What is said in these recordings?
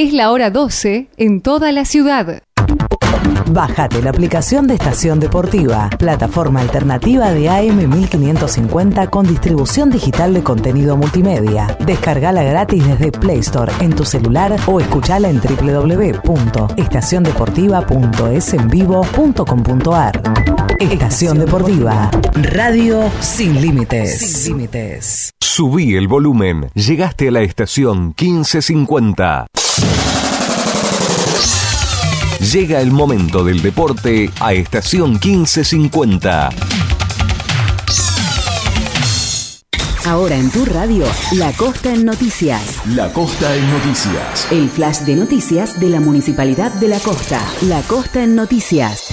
Es la hora 12 en toda la ciudad. Bájate la aplicación de Estación Deportiva, plataforma alternativa de AM1550 con distribución digital de contenido multimedia. Descargala gratis desde Play Store en tu celular o escuchala en www.estaciondeportiva.esenvivo.com.ar. Estación Deportiva, radio sin límites. Sin límites. Subí el volumen. Llegaste a la estación 1550. Llega el momento del deporte a estación 1550. Ahora en tu radio, La Costa en Noticias. La Costa en Noticias. El flash de noticias de la Municipalidad de La Costa. La Costa en Noticias.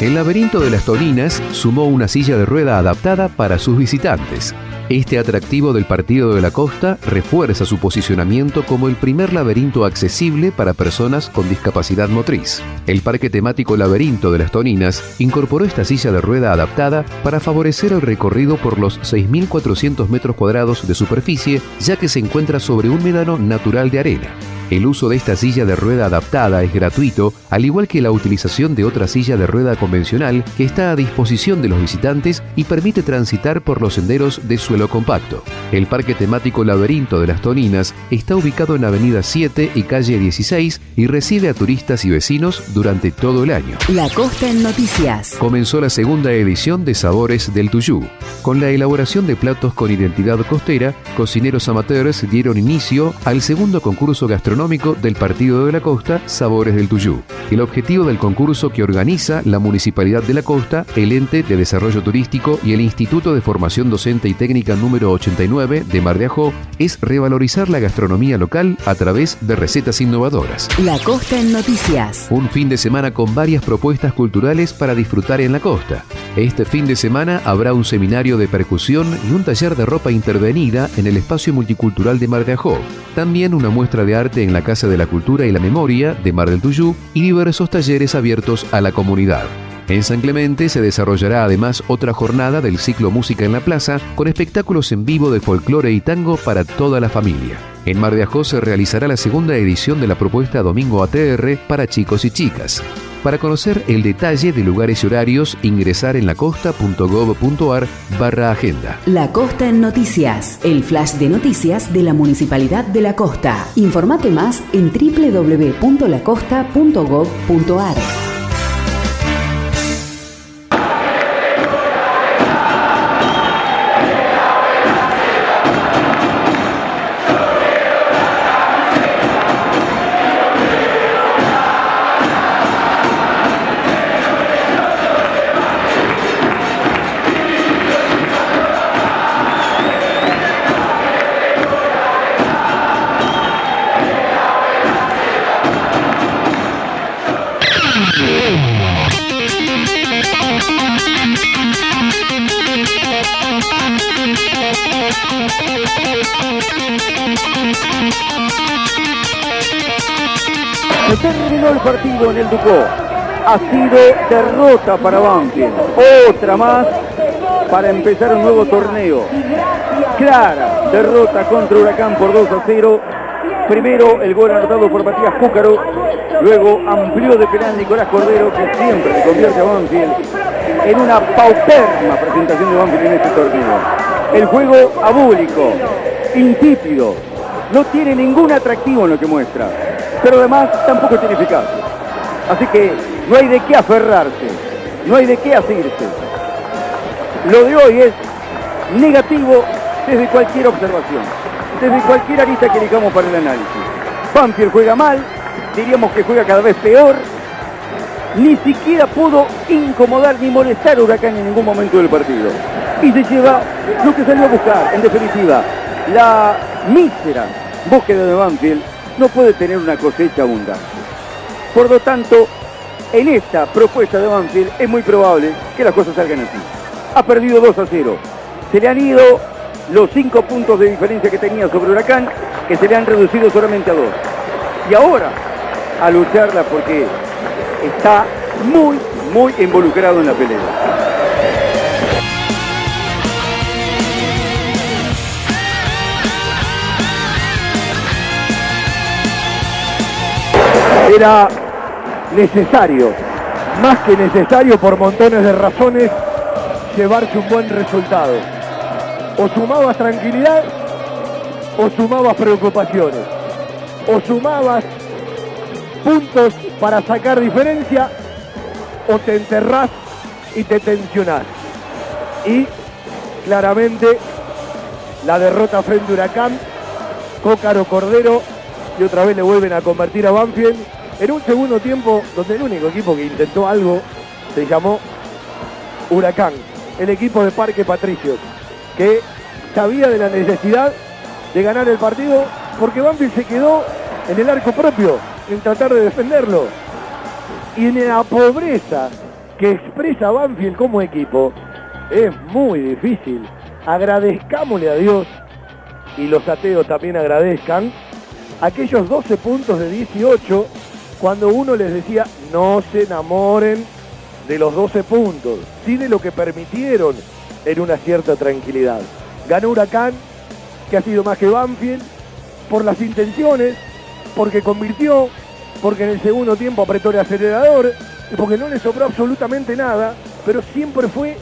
El laberinto de las Toninas sumó una silla de rueda adaptada para sus visitantes. Este atractivo del Partido de la Costa refuerza su posicionamiento como el primer laberinto accesible para personas con discapacidad motriz. El Parque Temático Laberinto de las Toninas incorporó esta silla de rueda adaptada para favorecer el recorrido por los 6.400 metros cuadrados de superficie, ya que se encuentra sobre un médano natural de arena. El uso de esta silla de rueda adaptada es gratuito, al igual que la utilización de otra silla de rueda convencional que está a disposición de los visitantes y permite transitar por los senderos de suelo compacto. El parque temático Laberinto de las Toninas está ubicado en Avenida 7 y calle 16 y recibe a turistas y vecinos durante todo el año. La Costa en Noticias. Comenzó la segunda edición de Sabores del Tuyú. Con la elaboración de platos con identidad costera, cocineros amateurs dieron inicio al segundo concurso gastronómico del Partido de la Costa, Sabores del Tuyú. El objetivo del concurso que organiza la Municipalidad de la Costa, el Ente de Desarrollo Turístico y el Instituto de Formación Docente y Técnica número 89 de Mar de Ajó es revalorizar la gastronomía local a través de recetas innovadoras. La Costa en Noticias. Un fin de semana con varias propuestas culturales para disfrutar en la costa. Este fin de semana habrá un seminario de percusión y un taller de ropa intervenida en el espacio multicultural de Mar de Ajó. También una muestra de arte en la Casa de la Cultura y la Memoria de Mar del Tuyú y diversos talleres abiertos a la comunidad. En San Clemente se desarrollará además otra jornada del ciclo Música en la Plaza con espectáculos en vivo de folclore y tango para toda la familia. En Mar de Ajó se realizará la segunda edición de la propuesta Domingo ATR para chicos y chicas. Para conocer el detalle de lugares y horarios, ingresar en lacosta.gov.ar barra agenda. La Costa en Noticias, el flash de noticias de la Municipalidad de La Costa. Informate más en www.lacosta.gov.ar. Ha sido derrota para Banfield. Otra más para empezar un nuevo torneo. Clara derrota contra Huracán por 2 a 0. Primero el gol anotado por Matías Cúcaro. Luego amplió de penal Nicolás Cordero que siempre le convierte a Banfield en una pauperma presentación de Banfield en este torneo. El juego abúlico, insípido, no tiene ningún atractivo en lo que muestra, pero además tampoco tiene eficacia. Así que no hay de qué aferrarse, no hay de qué asirse. Lo de hoy es negativo desde cualquier observación, desde cualquier arista que elijamos para el análisis. Banfield juega mal, diríamos que juega cada vez peor, ni siquiera pudo incomodar ni molestar a Huracán en ningún momento del partido. Y se lleva lo que salió a buscar, en definitiva, la mísera búsqueda de Banfield no puede tener una cosecha abundante. Por lo tanto, en esta propuesta de Banfield es muy probable que las cosas salgan así. Ha perdido 2 a 0. Se le han ido los 5 puntos de diferencia que tenía sobre Huracán, que se le han reducido solamente a 2. Y ahora, a lucharla porque está muy, muy involucrado en la pelea. era necesario, más que necesario por montones de razones, llevarse un buen resultado. O sumabas tranquilidad o sumabas preocupaciones. O sumabas puntos para sacar diferencia o te enterrás y te tensionás. Y claramente la derrota frente a Huracán, Cócaro Cordero y otra vez le vuelven a convertir a Banfield en un segundo tiempo donde el único equipo que intentó algo se llamó Huracán, el equipo de Parque Patricios, que sabía de la necesidad de ganar el partido porque Banfield se quedó en el arco propio, en tratar de defenderlo. Y en la pobreza que expresa Banfield como equipo, es muy difícil. Agradezcámosle a Dios, y los ateos también agradezcan, aquellos 12 puntos de 18, cuando uno les decía, no se enamoren de los 12 puntos, sí de lo que permitieron en una cierta tranquilidad. Ganó Huracán, que ha sido más que Banfield, por las intenciones, porque convirtió, porque en el segundo tiempo apretó el acelerador, y porque no le sobró absolutamente nada, pero siempre fue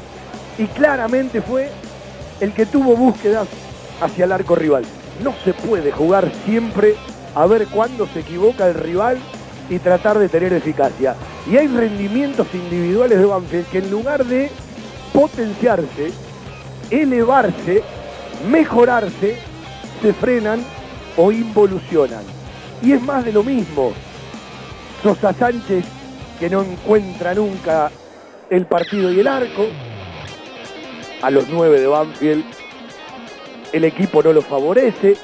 y claramente fue el que tuvo búsquedas hacia el arco rival. No se puede jugar siempre a ver cuándo se equivoca el rival y tratar de tener eficacia. Y hay rendimientos individuales de Banfield que en lugar de potenciarse, elevarse, mejorarse, se frenan o involucionan. Y es más de lo mismo. Sosa Sánchez que no encuentra nunca el partido y el arco. A los nueve de Banfield el equipo no lo favorece.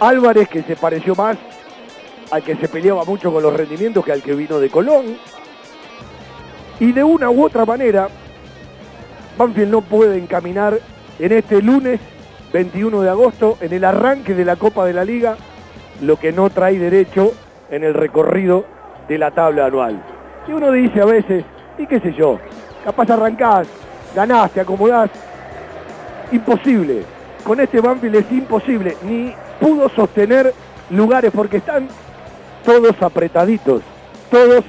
Álvarez que se pareció más al que se peleaba mucho con los rendimientos que al que vino de Colón. Y de una u otra manera, Banfield no puede encaminar en este lunes 21 de agosto, en el arranque de la Copa de la Liga, lo que no trae derecho en el recorrido de la tabla anual. Y uno dice a veces, y qué sé yo, capaz arrancás, ganás, te acomodás. Imposible. Con este Banfield es imposible. Ni pudo sostener lugares porque están todos apretaditos. Todos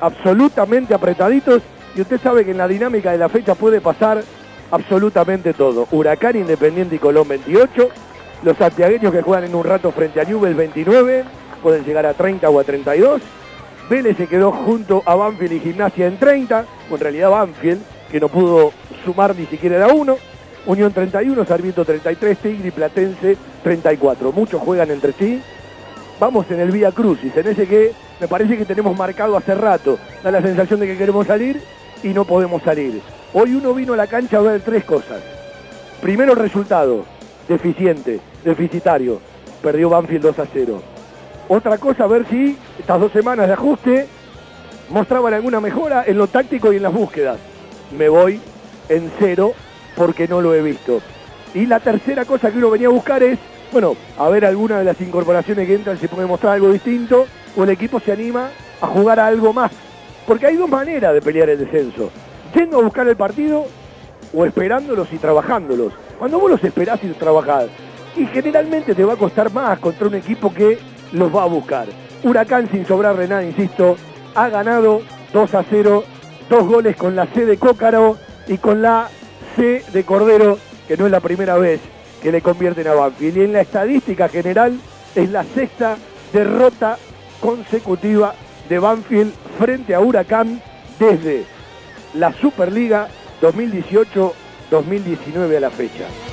absolutamente apretaditos. Y usted sabe que en la dinámica de la fecha puede pasar absolutamente todo. Huracán Independiente y Colón 28. Los santiagueños que juegan en un rato frente a Newell 29. Pueden llegar a 30 o a 32. Vélez se quedó junto a Banfield y Gimnasia en 30. O en realidad Banfield, que no pudo sumar ni siquiera a uno. Unión 31, Sarmiento 33, Tigre y Platense 34. Muchos juegan entre sí. Vamos en el Vía Crucis, en ese que me parece que tenemos marcado hace rato. Da la sensación de que queremos salir y no podemos salir. Hoy uno vino a la cancha a ver tres cosas. Primero resultado, deficiente, deficitario. Perdió Banfield 2 a 0. Otra cosa, a ver si estas dos semanas de ajuste mostraban alguna mejora en lo táctico y en las búsquedas. Me voy en cero porque no lo he visto. Y la tercera cosa que uno venía a buscar es, bueno, a ver alguna de las incorporaciones que entran si puede mostrar algo distinto o el equipo se anima a jugar a algo más. Porque hay dos maneras de pelear el descenso. Yendo a buscar el partido o esperándolos y trabajándolos. Cuando vos los esperás y los trabajás, y generalmente te va a costar más contra un equipo que los va a buscar. Huracán sin sobrar de nada, insisto, ha ganado 2 a 0, dos goles con la C de Cócaro y con la C de Cordero, que no es la primera vez que le convierten a Banfield. Y en la estadística general es la sexta derrota consecutiva de Banfield frente a Huracán desde la Superliga 2018-2019 a la fecha.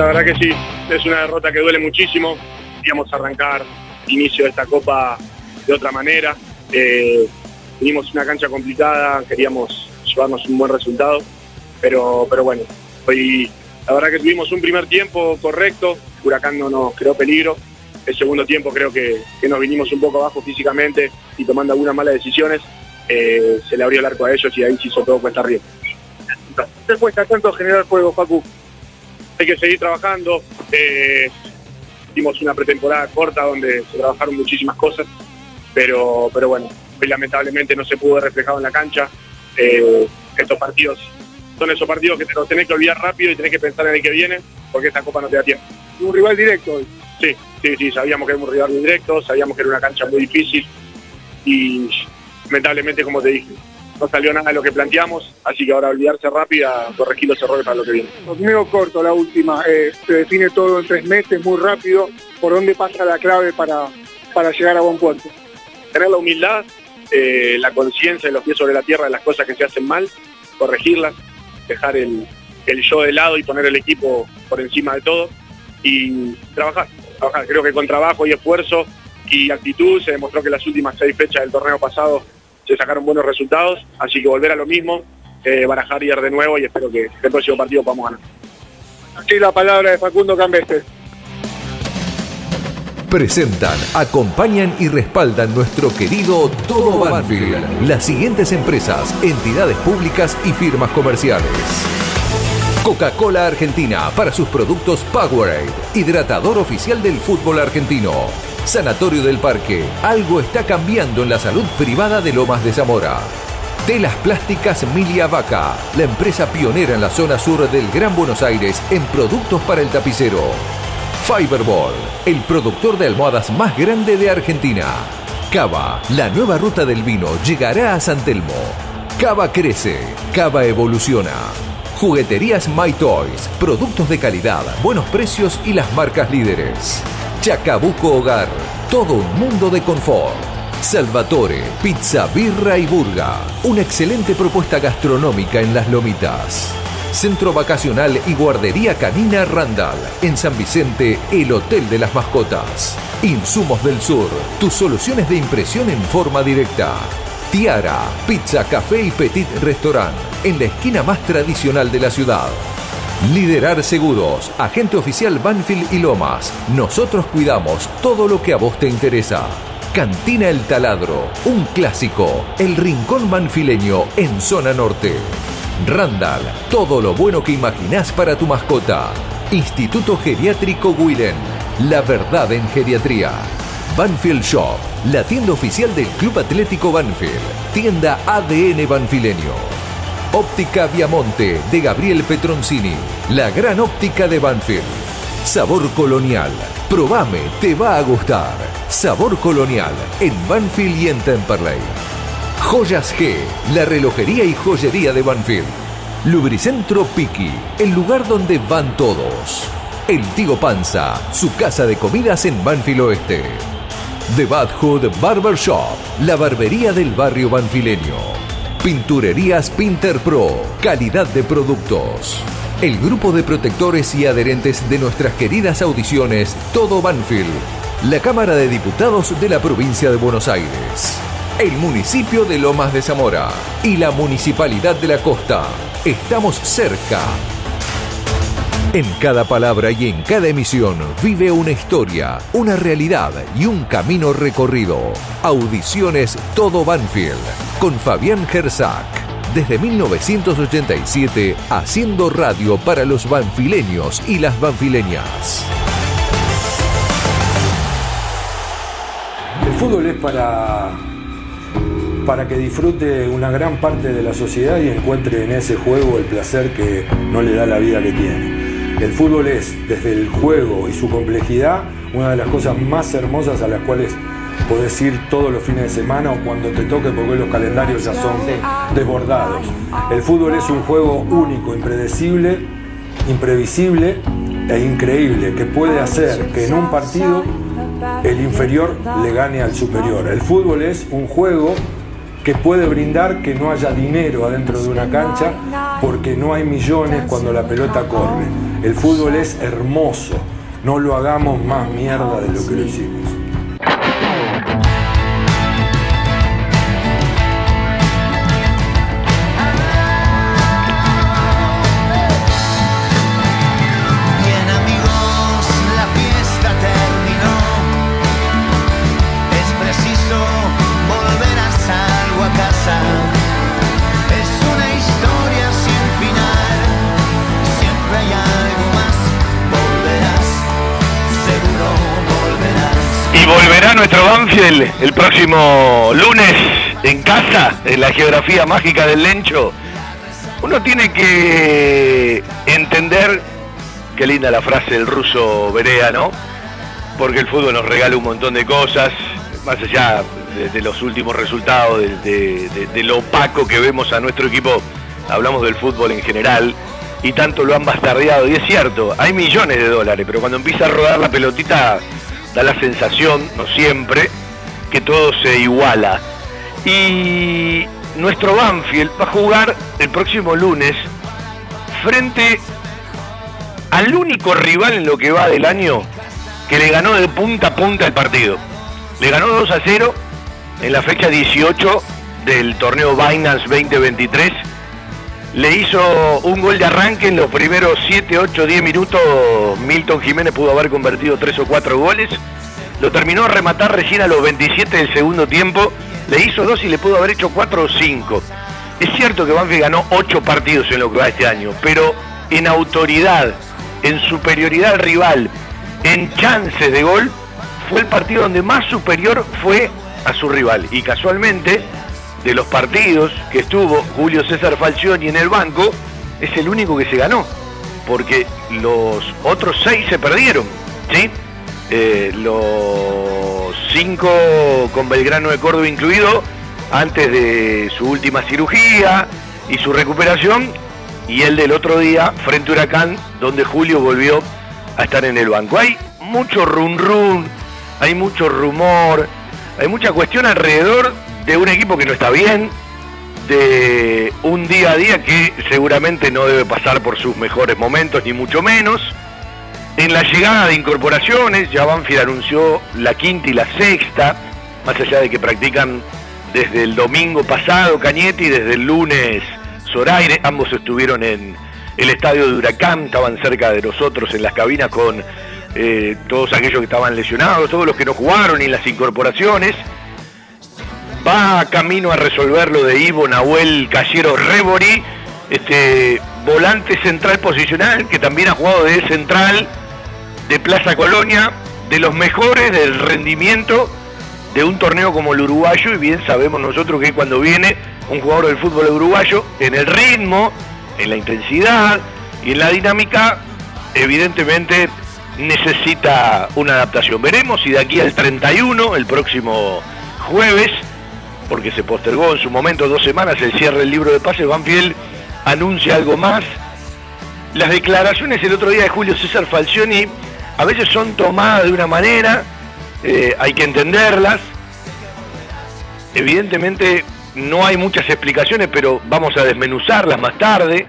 La verdad que sí, es una derrota que duele muchísimo. Queríamos arrancar inicio de esta copa de otra manera. Eh, teníamos una cancha complicada, queríamos llevarnos un buen resultado, pero, pero bueno, hoy la verdad que tuvimos un primer tiempo correcto, Huracán no nos creó peligro. El segundo tiempo creo que, nos vinimos un poco abajo físicamente y tomando algunas malas decisiones. Eh, se le abrió el arco a ellos y ahí se hizo todo cuesta arriba. ¿Qué cuesta tanto generar fuego, Facu? Hay que seguir trabajando. Eh, Hicimos una pretemporada corta donde se trabajaron muchísimas cosas, pero, pero bueno, hoy lamentablemente no se pudo ver reflejado en la cancha. Eh, estos partidos son esos partidos que te los tenés que olvidar rápido y tenés que pensar en el que viene, porque esta copa no te da tiempo. Un rival directo hoy. Sí, sí, sí, sabíamos que era un rival muy directo, sabíamos que era una cancha muy difícil y lamentablemente, como te dije, no salió nada de lo que planteamos, así que ahora olvidarse rápido a corregir los errores para lo que viene. Torneo corto, la última, eh, se define todo en tres meses, muy rápido. ¿Por dónde pasa la clave para, para llegar a buen puerto? Tener la humildad, eh, la conciencia y los pies sobre la tierra de las cosas que se hacen mal, corregirlas, dejar el, el yo de lado y poner el equipo por encima de todo y trabajar, trabajar. Creo que con trabajo y esfuerzo y actitud se demostró que las últimas seis fechas del torneo pasado se sacaron buenos resultados, así que volver a lo mismo, eh, barajar y ir de nuevo y espero que el próximo partido podamos ganar. Aquí la palabra de Facundo Cambeste. Presentan, acompañan y respaldan nuestro querido Todo Banfield. Las siguientes empresas, entidades públicas y firmas comerciales. Coca-Cola Argentina para sus productos Powerade, hidratador oficial del fútbol argentino. Sanatorio del Parque, algo está cambiando en la salud privada de Lomas de Zamora. Telas Plásticas Milia Vaca, la empresa pionera en la zona sur del Gran Buenos Aires en productos para el tapicero. Fiberball, el productor de almohadas más grande de Argentina. Cava, la nueva ruta del vino llegará a San Telmo. Cava crece, Cava evoluciona. Jugueterías My Toys, productos de calidad, buenos precios y las marcas líderes. Chacabuco Hogar, todo un mundo de confort. Salvatore, pizza, birra y burga. Una excelente propuesta gastronómica en las lomitas. Centro Vacacional y Guardería Canina Randall. En San Vicente, el Hotel de las Mascotas. Insumos del Sur, tus soluciones de impresión en forma directa. Tiara, pizza, café y petit restaurant. En la esquina más tradicional de la ciudad. Liderar Seguros, agente oficial Banfield y Lomas. Nosotros cuidamos todo lo que a vos te interesa. Cantina El Taladro, un clásico, el rincón banfileño en zona norte. Randall, todo lo bueno que imaginás para tu mascota. Instituto Geriátrico Willen, la verdad en geriatría. Banfield Shop, la tienda oficial del Club Atlético Banfield, tienda ADN Banfileño. Óptica Viamonte de Gabriel Petroncini, la gran óptica de Banfield. Sabor colonial, probame, te va a gustar. Sabor colonial en Banfield y en Temperley. Joyas G, la relojería y joyería de Banfield. Lubricentro Piki, el lugar donde van todos. El Tigo Panza, su casa de comidas en Banfield Oeste. The Bad Hood Barber Shop, la barbería del barrio banfileño. Pinturerías Pinter Pro, calidad de productos. El grupo de protectores y adherentes de nuestras queridas audiciones Todo Banfield, la Cámara de Diputados de la provincia de Buenos Aires, el municipio de Lomas de Zamora y la Municipalidad de la Costa. Estamos cerca. En cada palabra y en cada emisión vive una historia, una realidad y un camino recorrido. Audiciones Todo Banfield con Fabián Gersak. Desde 1987 haciendo radio para los banfileños y las banfileñas. El fútbol es para, para que disfrute una gran parte de la sociedad y encuentre en ese juego el placer que no le da la vida que tiene. El fútbol es, desde el juego y su complejidad, una de las cosas más hermosas a las cuales podés ir todos los fines de semana o cuando te toque porque los calendarios ya son desbordados. El fútbol es un juego único, impredecible, imprevisible e increíble que puede hacer que en un partido el inferior le gane al superior. El fútbol es un juego que puede brindar que no haya dinero adentro de una cancha porque no hay millones cuando la pelota corre. El fútbol es hermoso, no lo hagamos más mierda de lo que lo hicimos. El próximo lunes en casa, en la geografía mágica del Lencho. Uno tiene que entender, qué linda la frase del ruso Berea, ¿no? Porque el fútbol nos regala un montón de cosas, más allá de, los últimos resultados, de, de lo opaco que vemos a nuestro equipo, hablamos del fútbol en general, y tanto lo han bastardeado. Y es cierto, hay millones de dólares, pero cuando empieza a rodar la pelotita da la sensación, no siempre, que todo se iguala. Y nuestro Banfield va a jugar el próximo lunes frente al único rival en lo que va del año que le ganó de punta a punta el partido. Le ganó 2 a 0 en la fecha 18 del torneo Binance 2023 le hizo un gol de arranque en los primeros 7, 8, 10 minutos. Milton Jiménez pudo haber convertido 3 o 4 goles. Lo terminó a rematar recién a los 27 del segundo tiempo. Le hizo 2 y le pudo haber hecho 4 o 5. Es cierto que Banfield ganó 8 partidos en lo que va este año, pero en autoridad, en superioridad al rival, en chances de gol, fue el partido donde más superior fue a su rival. Y casualmente de los partidos que estuvo Julio César Falcioni en el banco, es el único que se ganó, porque los otros seis se perdieron, ¿sí? Eh, los cinco con Belgrano de Córdoba incluido, antes de su última cirugía y su recuperación, y el del otro día frente a Huracán, donde Julio volvió a estar en el banco. Hay mucho run run, hay mucho rumor, hay mucha cuestión alrededor de un equipo que no está bien, de un día a día que seguramente no debe pasar por sus mejores momentos, ni mucho menos. En la llegada de incorporaciones, ya Banfield anunció la quinta y la sexta, más allá de que practican desde el domingo pasado Cañete y desde el lunes Zoraire, ambos estuvieron en el estadio de Huracán, estaban cerca de nosotros en las cabinas con eh, todos aquellos que estaban lesionados, todos los que no jugaron y las incorporaciones va camino a resolver lo de Ivo Nahuel Callero Rebori, este volante central posicional que también ha jugado de central de Plaza Colonia, de los mejores del rendimiento de un torneo como el uruguayo y bien sabemos nosotros que cuando viene un jugador del fútbol uruguayo en el ritmo, en la intensidad y en la dinámica, evidentemente necesita una adaptación. Veremos si de aquí al 31, el próximo jueves, porque se postergó en su momento dos semanas el cierre del libro de pases, Banfield anuncia algo más. Las declaraciones el otro día de Julio César Falcioni a veces son tomadas de una manera, eh, hay que entenderlas. Evidentemente no hay muchas explicaciones, pero vamos a desmenuzarlas más tarde.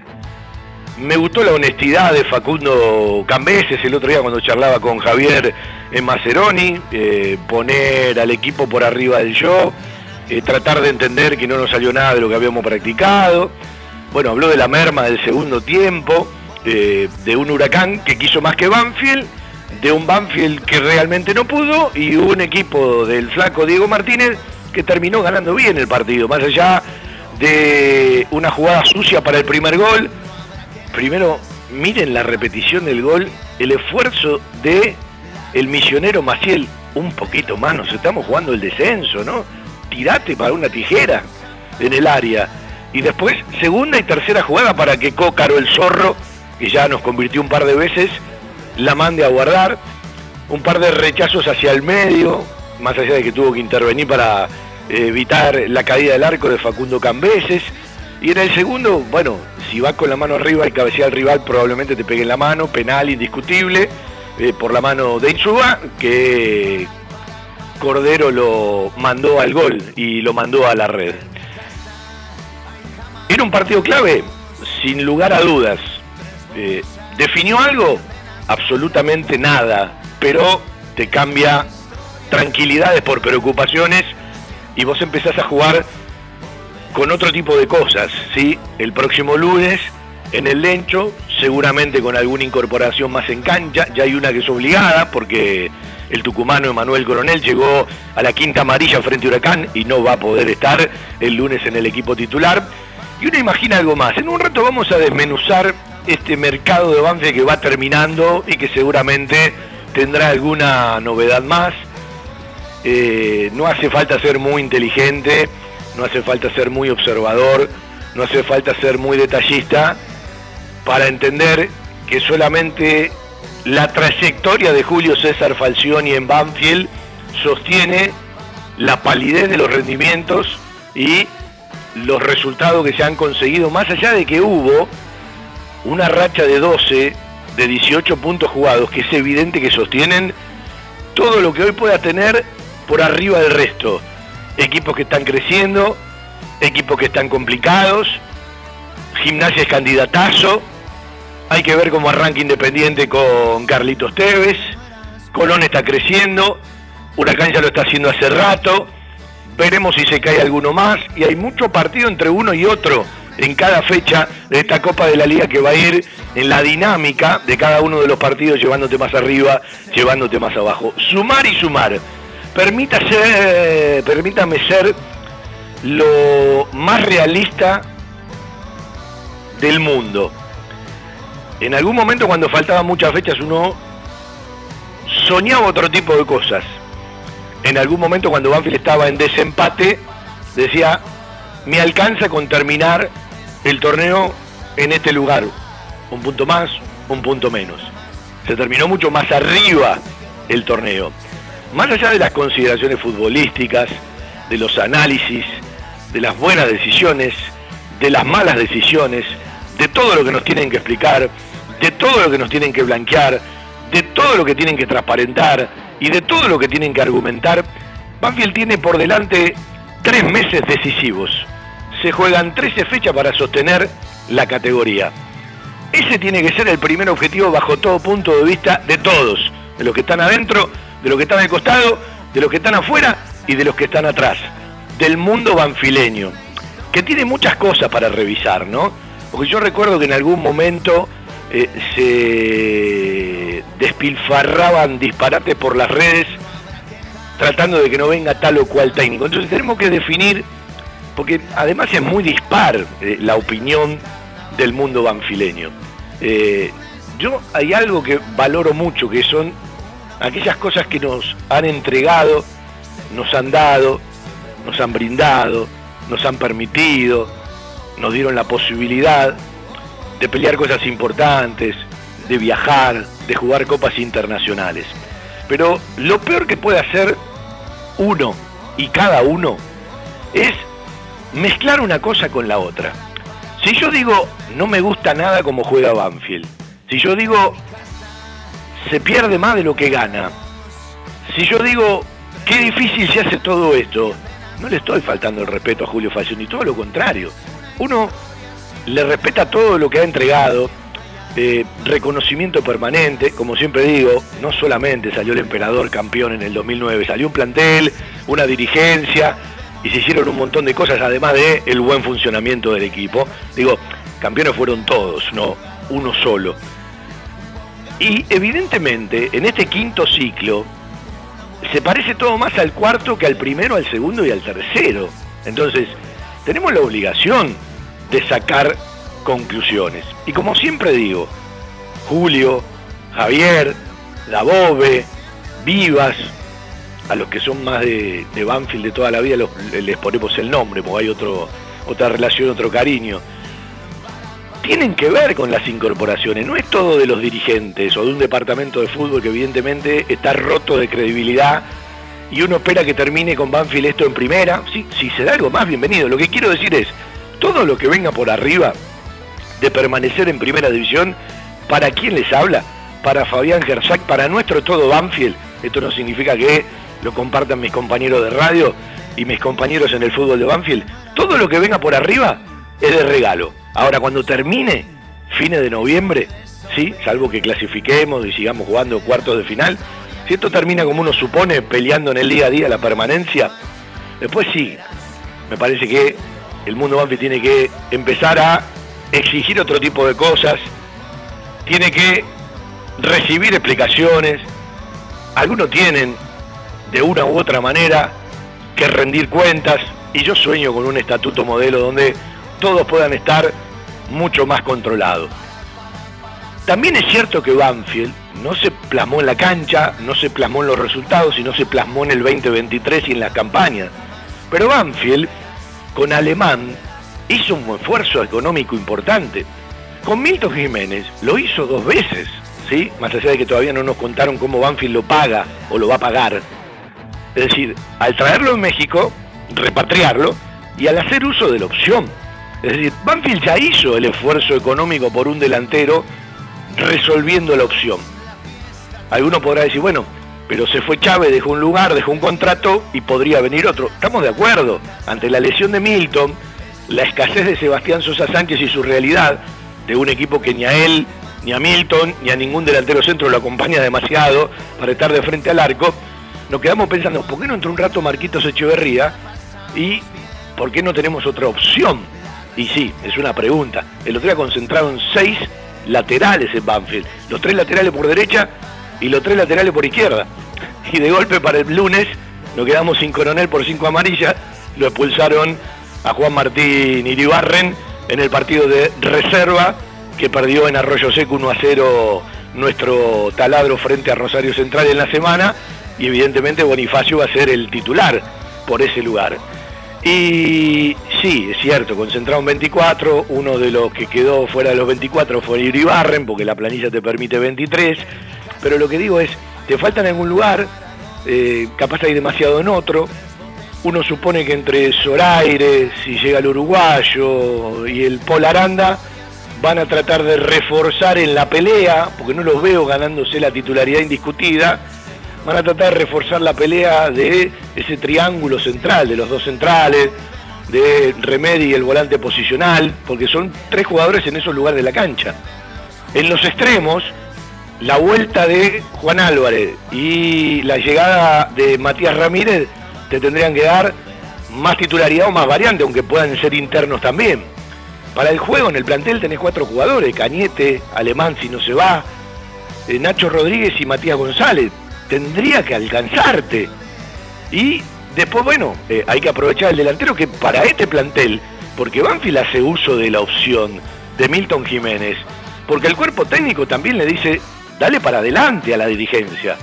Me gustó la honestidad de Facundo Cambeses el otro día cuando charlaba con Javier en Maceroni, eh, poner al equipo por arriba del show eh, tratar de entender que no nos salió nada de lo que habíamos practicado. Bueno, habló de la merma del segundo tiempo, eh, de un huracán que quiso más que Banfield, de un Banfield que realmente no pudo y un equipo del flaco Diego Martínez que terminó ganando bien el partido, más allá de una jugada sucia para el primer gol. Primero, miren la repetición del gol, el esfuerzo de el misionero Maciel, un poquito más, nos estamos jugando el descenso, ¿no? Tirate para una tijera en el área. Y después, segunda y tercera jugada para que Cócaro, el zorro, que ya nos convirtió un par de veces, la mande a guardar. Un par de rechazos hacia el medio, más allá de que tuvo que intervenir para eh, evitar la caída del arco de Facundo Cambeses. Y en el segundo, bueno, si va con la mano arriba y cabecea al rival, probablemente te pegue en la mano, penal indiscutible, eh, por la mano de Itsuba, que Cordero lo mandó al gol y lo mandó a la red. ¿Era un partido clave? Sin lugar a dudas. Eh, ¿Definió algo? Absolutamente nada, pero te cambia tranquilidades por preocupaciones y vos empezás a jugar con otro tipo de cosas, ¿sí? El próximo lunes en el Lencho, seguramente con alguna incorporación más en cancha, ya hay una que es obligada porque el tucumano Emanuel Coronel llegó a la quinta amarilla frente a Huracán y no va a poder estar el lunes en el equipo titular. Y uno imagina algo más. En un rato vamos a desmenuzar este mercado de Banfield que va terminando y que seguramente tendrá alguna novedad más. eh, no hace falta ser muy inteligente, no hace falta ser muy observador, no hace falta ser muy detallista para entender que solamente la trayectoria de Julio César Falcioni en Banfield sostiene la palidez de los rendimientos y los resultados que se han conseguido, más allá de que hubo una racha de 12, de 18 puntos jugados, que es evidente que sostienen todo lo que hoy pueda tener por arriba del resto. Equipos que están creciendo, equipos que están complicados, gimnasia es candidatazo, hay que ver cómo arranca Independiente con Carlitos Tevez, Colón está creciendo, Huracán ya lo está haciendo hace rato, veremos si se cae alguno más y hay mucho partido entre uno y otro en cada fecha de esta Copa de la Liga que va a ir en la dinámica de cada uno de los partidos llevándote más arriba, llevándote más abajo. Sumar y sumar. Permítase, permítame ser lo más realista del mundo. En algún momento cuando faltaban muchas fechas uno soñaba otro tipo de cosas. En algún momento cuando Banfield estaba en desempate decía, me alcanza con terminar el torneo en este lugar. Un punto más, un punto menos. Se terminó mucho más arriba el torneo. Más allá de las consideraciones futbolísticas, de los análisis, de las buenas decisiones, de las malas decisiones, de todo lo que nos tienen que explicar, de todo lo que nos tienen que blanquear, de todo lo que tienen que transparentar y de todo lo que tienen que argumentar, Banfield tiene por delante tres meses decisivos se juegan 13 fechas para sostener la categoría. Ese tiene que ser el primer objetivo bajo todo punto de vista de todos, de los que están adentro, de los que están al costado, de los que están afuera y de los que están atrás, del mundo banfileño, que tiene muchas cosas para revisar, ¿no? Porque yo recuerdo que en algún momento eh, se despilfarraban disparates por las redes tratando de que no venga tal o cual técnico. Entonces tenemos que definir porque además es muy dispar eh, la opinión del mundo banfileño. Eh, yo hay algo que valoro mucho, que son aquellas cosas que nos han entregado, nos han dado, nos han brindado, nos han permitido, nos dieron la posibilidad de pelear cosas importantes, de viajar, de jugar copas internacionales. Pero lo peor que puede hacer uno y cada uno es mezclar una cosa con la otra. Si yo digo, no me gusta nada como juega Banfield, si yo digo, se pierde más de lo que gana, si yo digo, qué difícil se hace todo esto, no le estoy faltando el respeto a Julio Falcioni, todo lo contrario. Uno le respeta todo lo que ha entregado, eh, reconocimiento permanente, como siempre digo, no solamente salió el emperador campeón en el 2009, salió un plantel, una dirigencia, y se hicieron un montón de cosas, además de el buen funcionamiento del equipo. Digo, campeones fueron todos, no uno solo. Y evidentemente, en este quinto ciclo, se parece todo más al cuarto que al primero, al segundo y al tercero. Entonces, tenemos la obligación de sacar conclusiones. Y como siempre digo, Julio, Javier, Dabove, Vivas, a los que son más de, Banfield de toda la vida les ponemos el nombre, porque hay otro, otra relación, otro cariño. Tienen que ver con las incorporaciones, no es todo de los dirigentes o de un departamento de fútbol que evidentemente está roto de credibilidad y uno espera que termine con Banfield esto en primera. Sí, si se da algo más, bienvenido. Lo que quiero decir es, todo lo que venga por arriba de permanecer en primera división, ¿para quién les habla? Para Fabián Gersac, para nuestro todo Banfield. Esto no significa que lo compartan mis compañeros de radio y mis compañeros en el fútbol de Banfield. Todo lo que venga por arriba es de regalo. Ahora, cuando termine, fines de noviembre, sí, salvo que clasifiquemos y sigamos jugando cuartos de final, si esto termina como uno supone, peleando en el día a día la permanencia, después sí, me parece que el mundo Banfield tiene que empezar a exigir otro tipo de cosas, tiene que recibir explicaciones, algunos tienen de una u otra manera que rendir cuentas y yo sueño con un estatuto modelo donde todos puedan estar mucho más controlados. También es cierto que Banfield, no se plasmó en la cancha, no se plasmó en los resultados y no se plasmó en el 2023 y en las campañas. Pero Banfield, con Alemán, hizo un esfuerzo económico importante. Con Milton Jiménez lo hizo dos veces, ¿sí? Más allá de que todavía no nos contaron cómo Banfield lo paga o lo va a pagar. Es decir, al traerlo en México, repatriarlo y al hacer uso de la opción. Es decir, Banfield ya hizo el esfuerzo económico por un delantero resolviendo la opción. Alguno podrá decir, bueno, pero se fue Chávez, dejó un lugar, dejó un contrato y podría venir otro. Estamos de acuerdo. Ante la lesión de Milton, la escasez de Sebastián Sosa Sánchez y su realidad de un equipo que ni a él, ni a Milton, ni a ningún delantero centro lo acompaña demasiado para estar de frente al arco, nos quedamos pensando, ¿por qué no entró un rato Marquitos Echeverría? ¿Y por qué no tenemos otra opción? Y sí, es una pregunta. El otro día concentraron seis laterales en Banfield. Los tres laterales por derecha y los tres laterales por izquierda. Y de golpe para el lunes nos quedamos sin coronel por cinco amarillas. Lo expulsaron a Juan Martín Iribarren en el partido de reserva que perdió en Arroyo Seco 1 a 0 nuestro taladro frente a Rosario Central en la semana y evidentemente Bonifacio va a ser el titular por ese lugar. Y sí, es cierto, concentraron 24, uno de los que quedó fuera de los 24 fue Iribarren, porque la planilla te permite 23, pero lo que digo es, te falta en algún lugar, eh, capaz hay demasiado en otro, uno supone que entre Zoraire, si llega el uruguayo y el Polaranda, van a tratar de reforzar en la pelea, porque no los veo ganándose la titularidad indiscutida, van a tratar de reforzar la pelea de ese triángulo central, de los dos centrales, de Remedi y el volante posicional, porque son tres jugadores en esos lugares de la cancha. En los extremos, la vuelta de Juan Álvarez y la llegada de Matías Ramírez te tendrían que dar más titularidad o más variante, aunque puedan ser internos también. Para el juego en el plantel tenés cuatro jugadores, Cañete, Alemán si no se va, eh, Nacho Rodríguez y Matías González tendría que alcanzarte. Y después, bueno, eh, hay que aprovechar el delantero que para este plantel, porque Banfield hace uso de la opción de Milton Jiménez, porque el cuerpo técnico también le dice, dale para adelante a la dirigencia.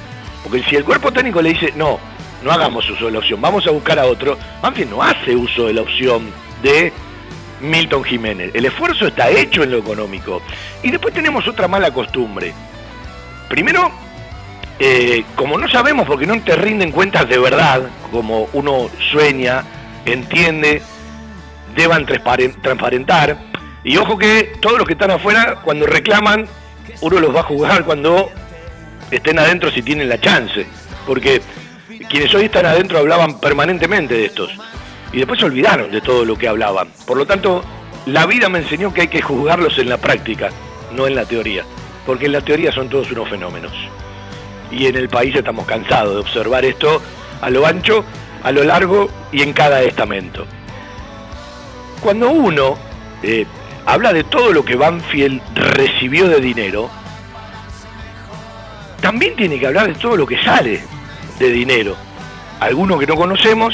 Porque si el cuerpo técnico le dice, no, no hagamos uso de la opción, vamos a buscar a otro, Banfield no hace uso de la opción de Milton Jiménez. El esfuerzo está hecho en lo económico. Y después tenemos otra mala costumbre. Primero, eh, como no sabemos porque no te rinden cuentas de verdad, como uno sueña, entiende, deban transparentar. Y ojo que todos los que están afuera, cuando reclaman, uno los va a jugar cuando estén adentro si tienen la chance. Porque quienes hoy están adentro hablaban permanentemente de estos. Y después se olvidaron de todo lo que hablaban. Por lo tanto, la vida me enseñó que hay que juzgarlos en la práctica, no en la teoría. Porque en la teoría son todos unos fenómenos y en el país estamos cansados de observar esto a lo ancho, a lo largo y en cada estamento. Cuando uno eh, habla de todo lo que Banfield recibió de dinero, también tiene que hablar de todo lo que sale de dinero. Algunos que no conocemos,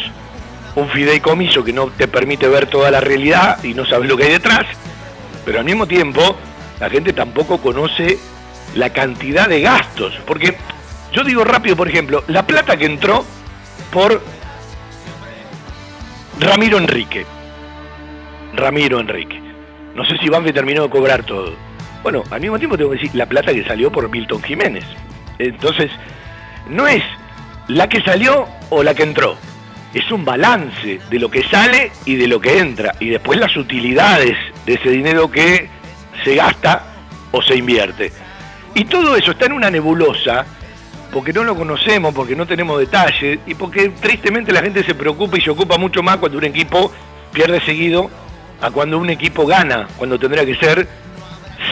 un fideicomiso que no te permite ver toda la realidad y no sabes lo que hay detrás, pero al mismo tiempo la gente tampoco conoce la cantidad de gastos, porque yo digo rápido, por ejemplo, la plata que entró por Ramiro Enrique. Ramiro Enrique. No sé si Banfield terminó de cobrar todo. Bueno, al mismo tiempo tengo que decir la plata que salió por Milton Jiménez. Entonces, no es la que salió o la que entró. Es un balance de lo que sale y de lo que entra. Y después las utilidades de ese dinero que se gasta o se invierte. Y todo eso está en una nebulosa porque no lo conocemos, porque no tenemos detalles y porque tristemente la gente se preocupa y se ocupa mucho más cuando un equipo pierde seguido a cuando un equipo gana, cuando tendría que ser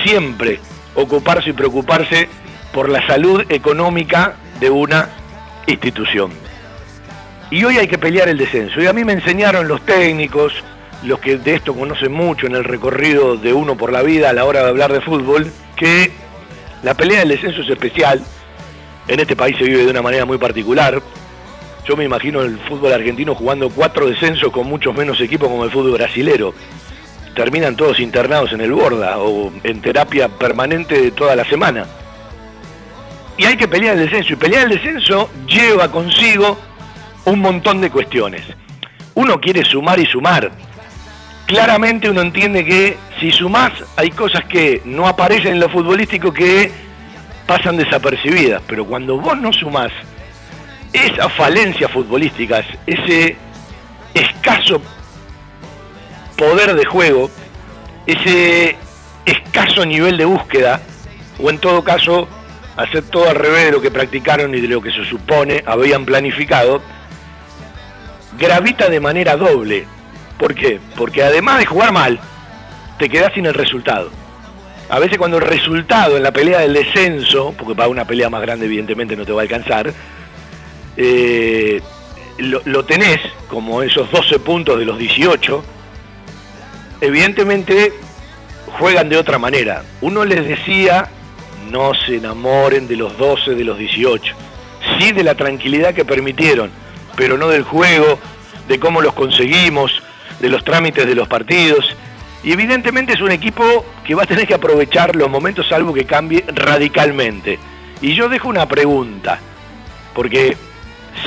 siempre ocuparse y preocuparse por la salud económica de una institución. Y hoy hay que pelear el descenso. Y a mí me enseñaron los técnicos, los que de esto conocen mucho en el recorrido de uno por la vida a la hora de hablar de fútbol, que la pelea del descenso es especial, en este país se vive de una manera muy particular. Yo me imagino el fútbol argentino jugando cuatro descensos con muchos menos equipos como el fútbol brasilero. Terminan todos internados en el borda o en terapia permanente toda la semana. y hay que pelear el descenso. Y pelear el descenso lleva consigo un montón de cuestiones. Uno quiere sumar y sumar. Claramente uno entiende que si sumás hay cosas que no aparecen en lo futbolístico que pasan desapercibidas, pero cuando vos no sumás esas falencias futbolísticas, ese escaso poder de juego, ese escaso nivel de búsqueda, o en todo caso hacer todo al revés de lo que practicaron y de lo que se supone habían planificado, gravita de manera doble. ¿Por qué? Porque además de jugar mal, te quedás sin el resultado. A veces cuando el resultado en la pelea del descenso, porque para una pelea más grande evidentemente no te va a alcanzar, eh, lo, tenés como esos 12 puntos de los 18, evidentemente juegan de otra manera. Uno les decía, no se enamoren de los 12, de los 18, sí de la tranquilidad que permitieron, pero no del juego, de cómo los conseguimos, de los trámites de los partidos. Y evidentemente es un equipo que va a tener que aprovechar los momentos salvo que cambie radicalmente. Y yo dejo una pregunta, porque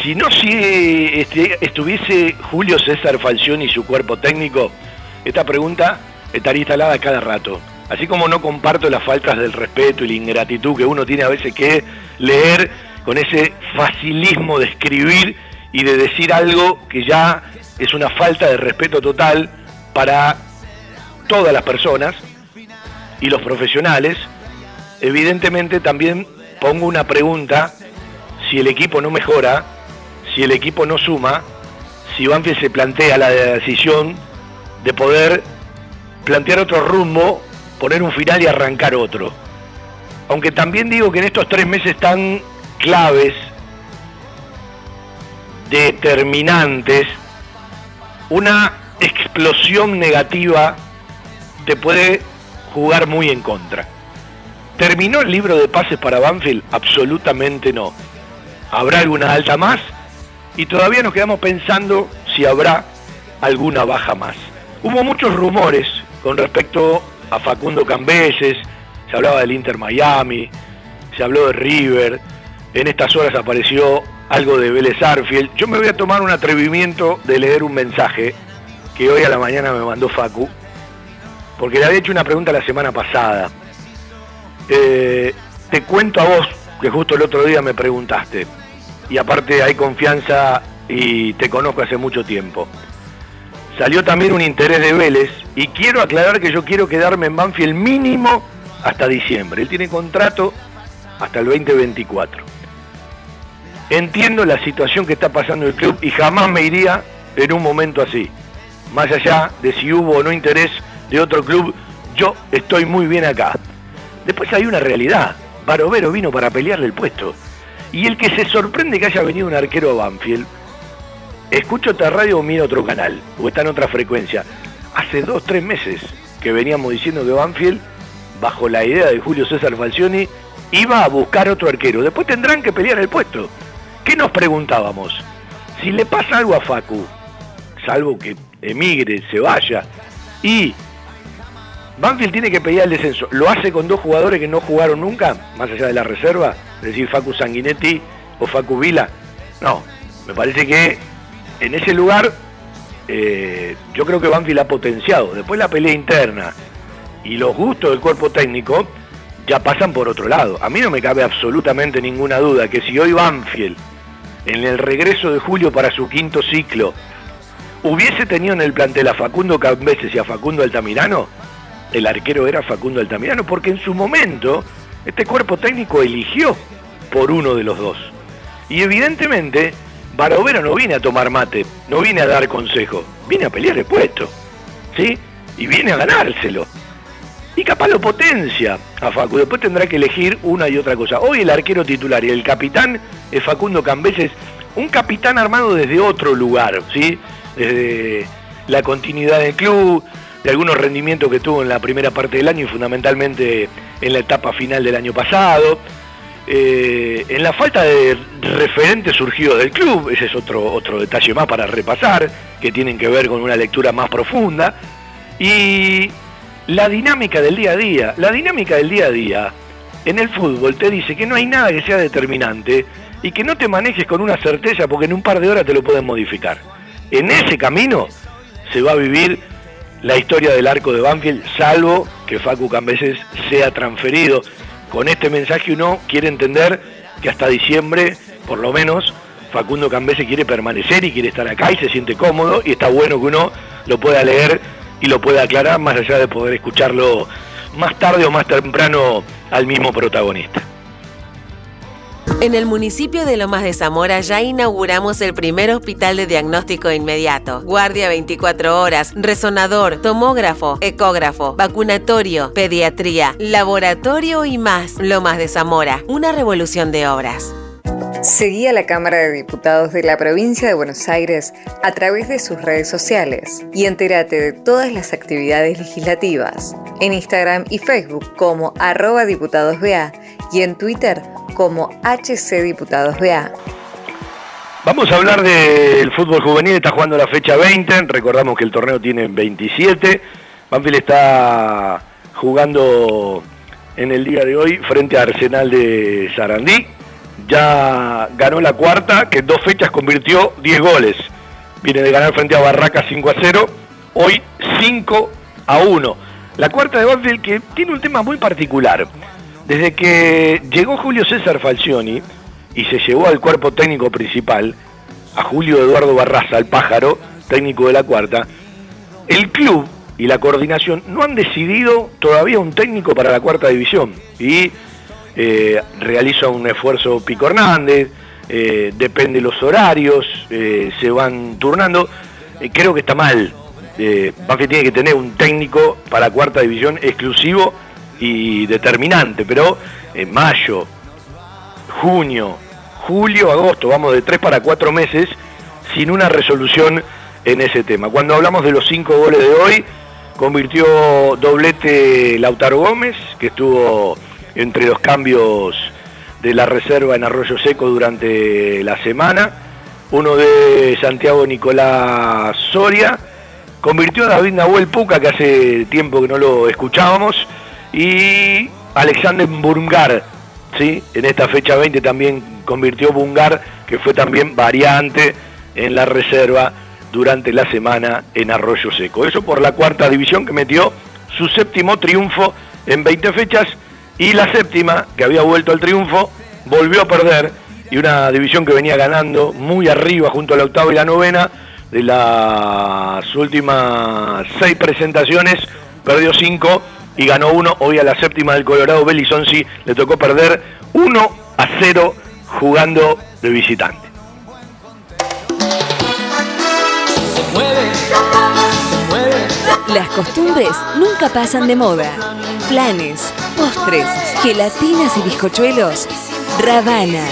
si no si este, estuviese Julio César Falcioni y su cuerpo técnico, esta pregunta estaría instalada cada rato. Así como no comparto las faltas del respeto y la ingratitud que uno tiene a veces que leer con ese facilismo de escribir y de decir algo que ya es una falta de respeto total para todas las personas y los profesionales, evidentemente también pongo una pregunta, si el equipo no mejora, si el equipo no suma, si Banfield se plantea la decisión de poder plantear otro rumbo, poner un final y arrancar otro. Aunque también digo que en estos tres meses tan claves, determinantes, una explosión negativa te puede jugar muy en contra. ¿Terminó el libro de pases para Banfield? Absolutamente no. ¿Habrá alguna alta más? Y todavía nos quedamos pensando si habrá alguna baja más. Hubo muchos rumores con respecto a Facundo Cambeses, se hablaba del Inter Miami, se habló de River, en estas horas apareció algo de Vélez Arfield. Yo me voy a tomar un atrevimiento de leer un mensaje que hoy a la mañana me mandó Facu, porque le había hecho una pregunta la semana pasada. Eh, te cuento a vos, que justo el otro día me preguntaste, y aparte hay confianza y te conozco hace mucho tiempo. Salió también un interés de Vélez y quiero aclarar que yo quiero quedarme en Banfield mínimo hasta diciembre. Él tiene contrato hasta el 2024. Entiendo la situación que está pasando el club y jamás me iría en un momento así. Más allá de si hubo o no interés de otro club, yo estoy muy bien acá. Después hay una realidad. Barovero vino para pelearle el puesto. Y el que se sorprende que haya venido un arquero a Banfield, escucho otra radio o miro otro canal, o está en otra frecuencia. Hace dos, tres meses que veníamos diciendo que Banfield, bajo la idea de Julio César Falcioni, iba a buscar otro arquero. Después tendrán que pelear el puesto. ¿Qué nos preguntábamos? Si le pasa algo a Facu, salvo que emigre, se vaya, y Banfield tiene que pelear el descenso, ¿lo hace con dos jugadores que no jugaron nunca, más allá de la reserva? Decir, Facu Sanguinetti o Facu Vila. No, me parece que en ese lugar eh, yo creo que Banfield ha potenciado. Después la pelea interna y los gustos del cuerpo técnico ya pasan por otro lado. A mí no me cabe absolutamente ninguna duda que si hoy Banfield en el regreso de Julio para su quinto ciclo, hubiese tenido en el plantel a Facundo Cambeses y a Facundo Altamirano, el arquero era Facundo Altamirano, porque en su momento este cuerpo técnico eligió por uno de los dos. Y evidentemente, Barovero no viene a tomar mate, no viene a dar consejo, viene a pelear el puesto, ¿sí? Y viene a ganárselo. Y capaz lo potencia a Facu. Después tendrá que elegir una y otra cosa. Hoy el arquero titular y el capitán es Facundo Cambeses, un capitán armado desde otro lugar, ¿sí? Desde la continuidad del club, de algunos rendimientos que tuvo en la primera parte del año y fundamentalmente en la etapa final del año pasado. Eh, en la falta de referentes surgidos del club, ese es otro, otro detalle más para repasar, que tienen que ver con una lectura más profunda. Y la dinámica del día a día. La dinámica del día a día en el fútbol te dice que no hay nada que sea determinante y que no te manejes con una certeza porque en un par de horas te lo pueden modificar. En ese camino se va a vivir la historia del arco de Banfield, salvo que Facu Cambeses sea transferido. Con este mensaje uno quiere entender que hasta diciembre, por lo menos, Facundo Cambeses quiere permanecer y quiere estar acá y se siente cómodo y está bueno que uno lo pueda leer y lo pueda aclarar más allá de poder escucharlo más tarde o más temprano al mismo protagonista. En el municipio de Lomas de Zamora ya inauguramos el primer hospital de diagnóstico inmediato. Guardia 24 horas, resonador, tomógrafo, ecógrafo, vacunatorio, pediatría, laboratorio y más. Lomas de Zamora, una revolución de obras. Seguí a la Cámara de Diputados de la Provincia de Buenos Aires a través de sus redes sociales y entérate de todas las actividades legislativas en Instagram y Facebook como arroba diputadosBA y en Twitter como HC Diputados BA. Vamos a hablar del fútbol juvenil, está jugando la fecha 20, recordamos que el torneo tiene 27, Banfield está jugando en el día de hoy frente a Arsenal de Sarandí, ya ganó la cuarta, que en dos fechas convirtió 10 goles, viene de ganar frente a Barraca 5 a 0, hoy 5 a 1. La cuarta de Banfield que tiene un tema muy particular. Desde que llegó Julio César Falcioni y se llevó al cuerpo técnico principal, a Julio Eduardo Barraza, el pájaro, técnico de la cuarta, el club y la coordinación no han decidido todavía un técnico para la cuarta división. Y eh, realiza un esfuerzo Pico Hernández, eh, depende los horarios, eh, se van turnando. creo que está mal. Eh, tiene que tener un técnico para cuarta división exclusivo y determinante, pero en mayo, junio, julio, agosto, vamos de tres para cuatro meses sin una resolución en ese tema. Cuando hablamos de los cinco goles de hoy, convirtió doblete Lautaro Gómez, que estuvo entre los cambios de la reserva en Arroyo Seco durante la semana, uno de Santiago Nicolás Soria, convirtió a David Nahuel Puca, que hace tiempo que no lo escuchábamos, y Alexander Bungar, ¿sí? en esta fecha 20 también convirtió Bungar, que fue también variante en la reserva durante la semana en Arroyo Seco. Eso por la cuarta división que metió su séptimo triunfo en 20 fechas y la séptima, que había vuelto al triunfo, volvió a perder y una división que venía ganando muy arriba junto a la octava y la novena de las últimas seis presentaciones, perdió cinco y ganó uno. Hoy a la séptima del Colorado, Belizonsi le tocó perder 1 a 0 jugando de visitante. Las costumbres nunca pasan de moda. Planes, postres, gelatinas y bizcochuelos. Ravana.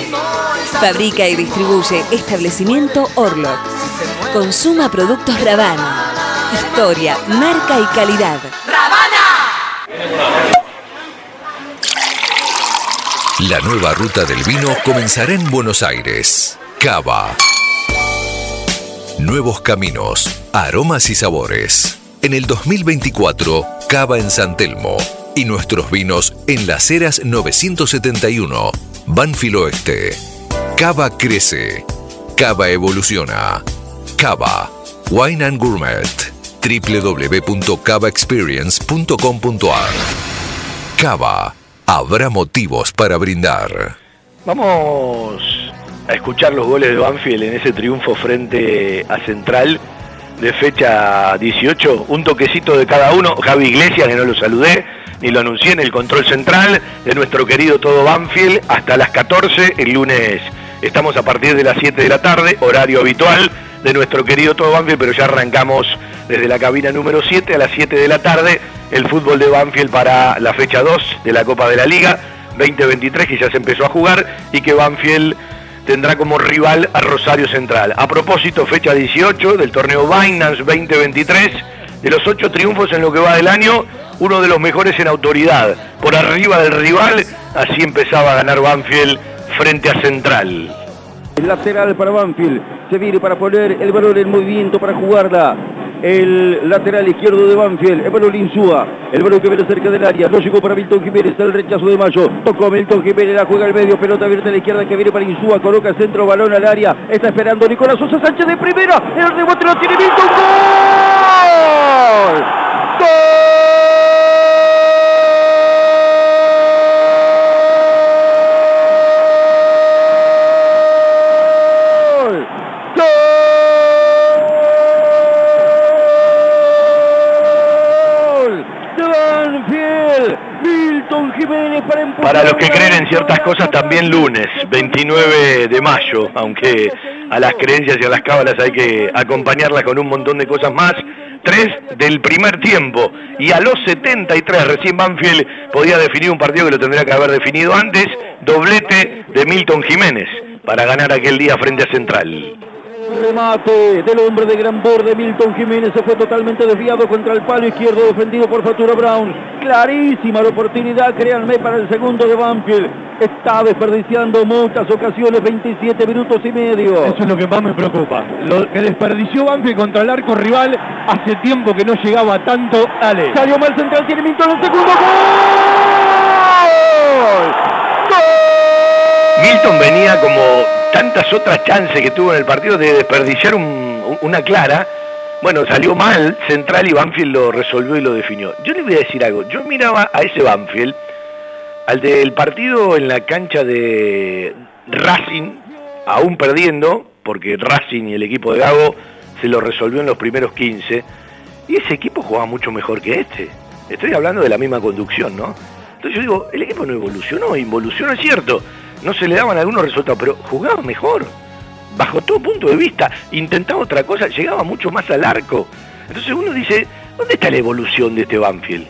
Fabrica y distribuye establecimiento Orlok. Consuma productos Ravana. Historia, marca y calidad. La nueva ruta del vino comenzará en Buenos Aires. Cava. Nuevos caminos, aromas y sabores. En el 2024, Cava en San Telmo y nuestros vinos en Las Heras 971, Banfilo Oeste. Cava crece. Cava evoluciona. Cava. Wine and Gourmet www.cavaexperience.com.ar Cava, habrá motivos para brindar. Vamos a escuchar los goles de Banfield en ese triunfo frente a Central de fecha 18. Un toquecito de cada uno. Javi Iglesias, que no lo saludé, ni lo anuncié en el control central de nuestro querido todo Banfield hasta las 14 el lunes. Estamos a partir de las 7 de la tarde, horario habitual de nuestro querido todo Banfield, pero ya arrancamos desde la cabina número 7 a las 7 de la tarde el fútbol de Banfield para la fecha 2 de la Copa de la Liga 2023 que ya se empezó a jugar y que Banfield tendrá como rival a Rosario Central. A propósito, fecha 18 del torneo Binance 2023, de los ocho triunfos en lo que va del año, uno de los mejores en autoridad, por arriba del rival, así empezaba a ganar Banfield frente a Central. El lateral para Banfield, se viene para poner el valor en movimiento para jugarla. El lateral izquierdo de Banfield, Emmanuel Linsúa, el balón que viene cerca del área, no llegó para Milton Jiménez, el rechazo de Mayo, tocó Milton Jiménez, la juega al medio, pelota abierta a la izquierda que viene para Insúa, coloca centro, balón al área, está esperando Nicolás Sosa Sánchez de primera, el rebote lo tiene Milton, ¡gol! ¡Gol! Para los que creen en ciertas cosas, también lunes, 29 de mayo, aunque a las creencias y a las cábalas hay que acompañarlas con un montón de cosas más. Tres del primer tiempo y a los 73 recién Banfield podía definir un partido que lo tendría que haber definido antes, doblete de Milton Jiménez para ganar aquel día frente a Central. Remate del hombre de gran borde, Milton Jiménez se fue totalmente desviado contra el palo izquierdo defendido por Fatura Brown. Clarísima la oportunidad, créanme, para el segundo de Banfield. Está desperdiciando muchas ocasiones, 27 minutos y medio. Eso es lo que más me preocupa. Lo que desperdició Banfield contra el arco rival hace tiempo que no llegaba tanto. Ale. Salió mal central, tiene Milton el segundo gol. Milton venía como tantas otras chances que tuvo en el partido de desperdiciar una clara. Bueno, salió mal Central y Banfield lo resolvió y lo definió. Yo le voy a decir algo. Yo miraba a ese Banfield, al del partido en la cancha de Racing, aún perdiendo, porque Racing y el equipo de Gago se lo resolvió en los primeros 15. Y ese equipo jugaba mucho mejor que este. Estoy hablando de la misma conducción, ¿no? Entonces yo digo, el equipo no evolucionó, involucionó, es cierto no se le daban algunos resultados, pero jugaba mejor, bajo todo punto de vista, intentaba otra cosa, llegaba mucho más al arco. Entonces uno dice, ¿dónde está la evolución de este Banfield?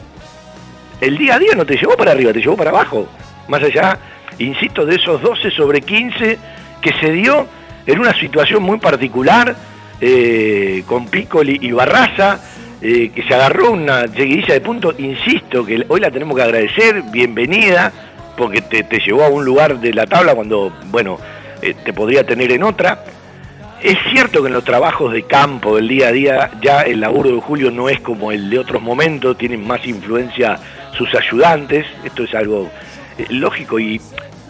El día a día no te llevó para arriba, te llevó para abajo. Más allá, insisto, de esos 12 sobre 15 que se dio en una situación muy particular, eh, con Piccoli y Barraza, eh, que se agarró una lleguidilla de punto, insisto, que hoy la tenemos que agradecer, bienvenida, porque te, llevó a un lugar de la tabla cuando, bueno, eh, te podría tener en otra. Es cierto que en los trabajos de campo del día a día ya el laburo de Julio no es como el de otros momentos, tienen más influencia sus ayudantes, esto es algo eh, lógico y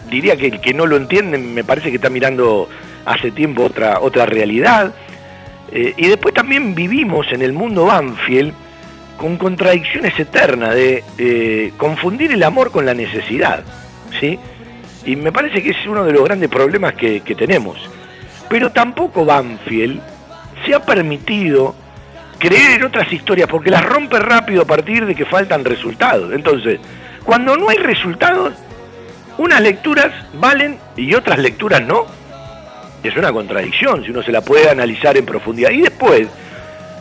diría que el que no lo entiende me parece que está mirando hace tiempo otra, otra realidad. Eh, y después también vivimos en el mundo Banfield con contradicciones eternas de confundir el amor con la necesidad. ¿sí? Y me parece que es uno de los grandes problemas que, tenemos. Pero tampoco Banfield se ha permitido creer en otras historias porque las rompe rápido a partir de que faltan resultados. Entonces, cuando no hay resultados, unas lecturas valen y otras lecturas no. Es una contradicción si uno se la puede analizar en profundidad. Y después,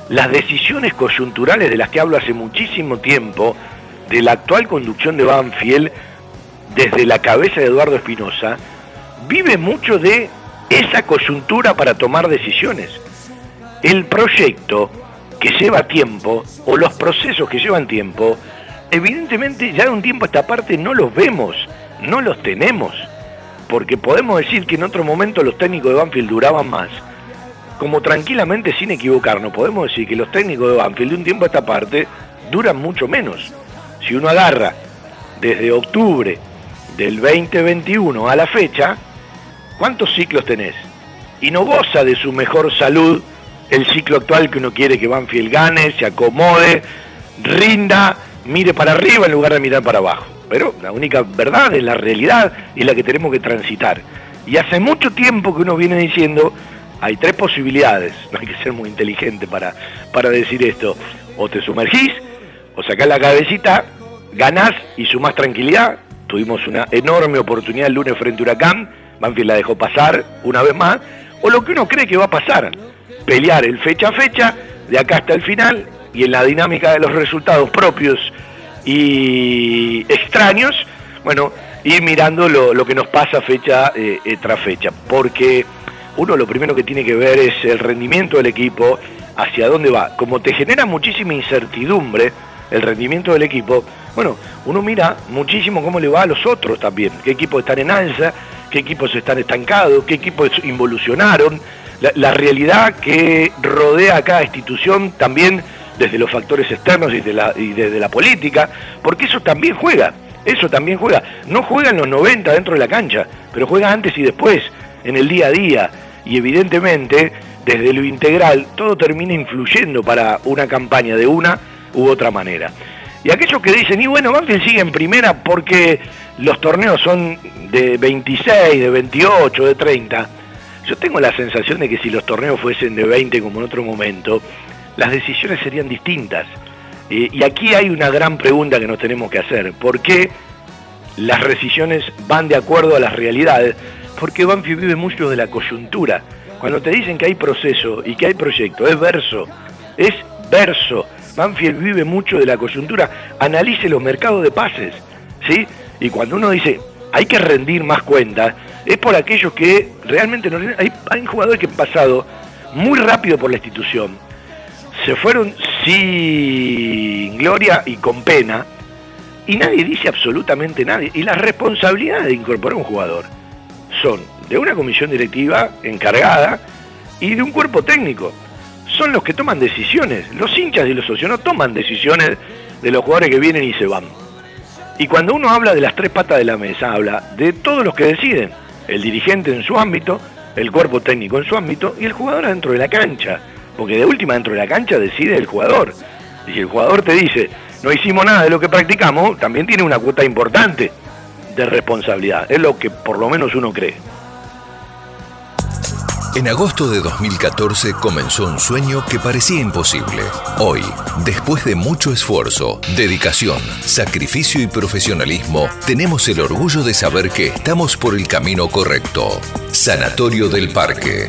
las decisiones coyunturales de las que hablo hace muchísimo tiempo, de la actual conducción de Banfield, desde la cabeza de Eduardo Espinosa, vive mucho de esa coyuntura para tomar decisiones. El proyecto que lleva tiempo, o los procesos que llevan tiempo, evidentemente ya de un tiempo a esta parte no los vemos, no los tenemos, porque podemos decir que en otro momento los técnicos de Banfield duraban más, como tranquilamente sin equivocarnos, podemos decir que los técnicos de Banfield de un tiempo a esta parte duran mucho menos. Si uno agarra desde octubre del 2021 a la fecha, ¿cuántos ciclos tenés? Y no goza de su mejor salud el ciclo actual que uno quiere que Banfield gane, se acomode, rinda, mire para arriba en lugar de mirar para abajo. Pero la única verdad es la realidad y la que tenemos que transitar. Y hace mucho tiempo que uno viene diciendo, hay tres posibilidades, no hay que ser muy inteligente para, para decir esto. O te sumergís, o sacás la cabecita, ganás y sumás tranquilidad, tuvimos una enorme oportunidad el lunes frente a Huracán, Banfield la dejó pasar una vez más, o lo que uno cree que va a pasar, pelear el fecha a fecha, de acá hasta el final, y en la dinámica de los resultados propios y extraños, bueno, ir mirando lo, que nos pasa fecha eh, eh, tras fecha, porque uno lo primero que tiene que ver es el rendimiento del equipo, hacia dónde va. Como te genera muchísima incertidumbre el rendimiento del equipo, bueno, uno mira muchísimo cómo le va a los otros también, qué equipos están en alza, qué equipos están estancados, qué equipos involucionaron, la, realidad que rodea a cada institución también desde los factores externos y, la, y desde la política, porque eso también juega, eso también juega. No juega en los 90 dentro de la cancha, pero juega antes y después, en el día a día, y evidentemente desde lo integral todo termina influyendo para una campaña de una u otra manera. Y aquellos que dicen, y bueno, Banfield sigue en primera porque los torneos son de 26, de 28, de 30. Yo tengo la sensación de que si los torneos fuesen de 20 como en otro momento, las decisiones serían distintas. y aquí hay una gran pregunta que nos tenemos que hacer. ¿Por qué las decisiones van de acuerdo a las realidades? Porque Banfield vive mucho de la coyuntura. Cuando te dicen que hay proceso y que hay proyecto, es verso, es verso. Banfield vive mucho de la coyuntura. Analice los mercados de pases, ¿sí? Y cuando uno dice, hay que rendir más cuentas, es por aquellos que realmente no hay, hay jugadores que han pasado muy rápido por la institución, se fueron sin gloria y con pena, y nadie dice absolutamente nadie. Y las responsabilidades de incorporar un jugador son de una comisión directiva encargada y de un cuerpo técnico. Son los que toman decisiones. Los hinchas y los socios no toman decisiones de los jugadores que vienen y se van. Y cuando uno habla de las tres patas de la mesa, habla de todos los que deciden. El dirigente en su ámbito, el cuerpo técnico en su ámbito y el jugador dentro de la cancha. Porque de última dentro de la cancha decide el jugador. Y si el jugador te dice, no hicimos nada de lo que practicamos, también tiene una cuota importante de responsabilidad. Es lo que por lo menos uno cree. En agosto de 2014 comenzó un sueño que parecía imposible. Hoy, después de mucho esfuerzo, dedicación, sacrificio y profesionalismo, tenemos el orgullo de saber que estamos por el camino correcto. Sanatorio del Parque.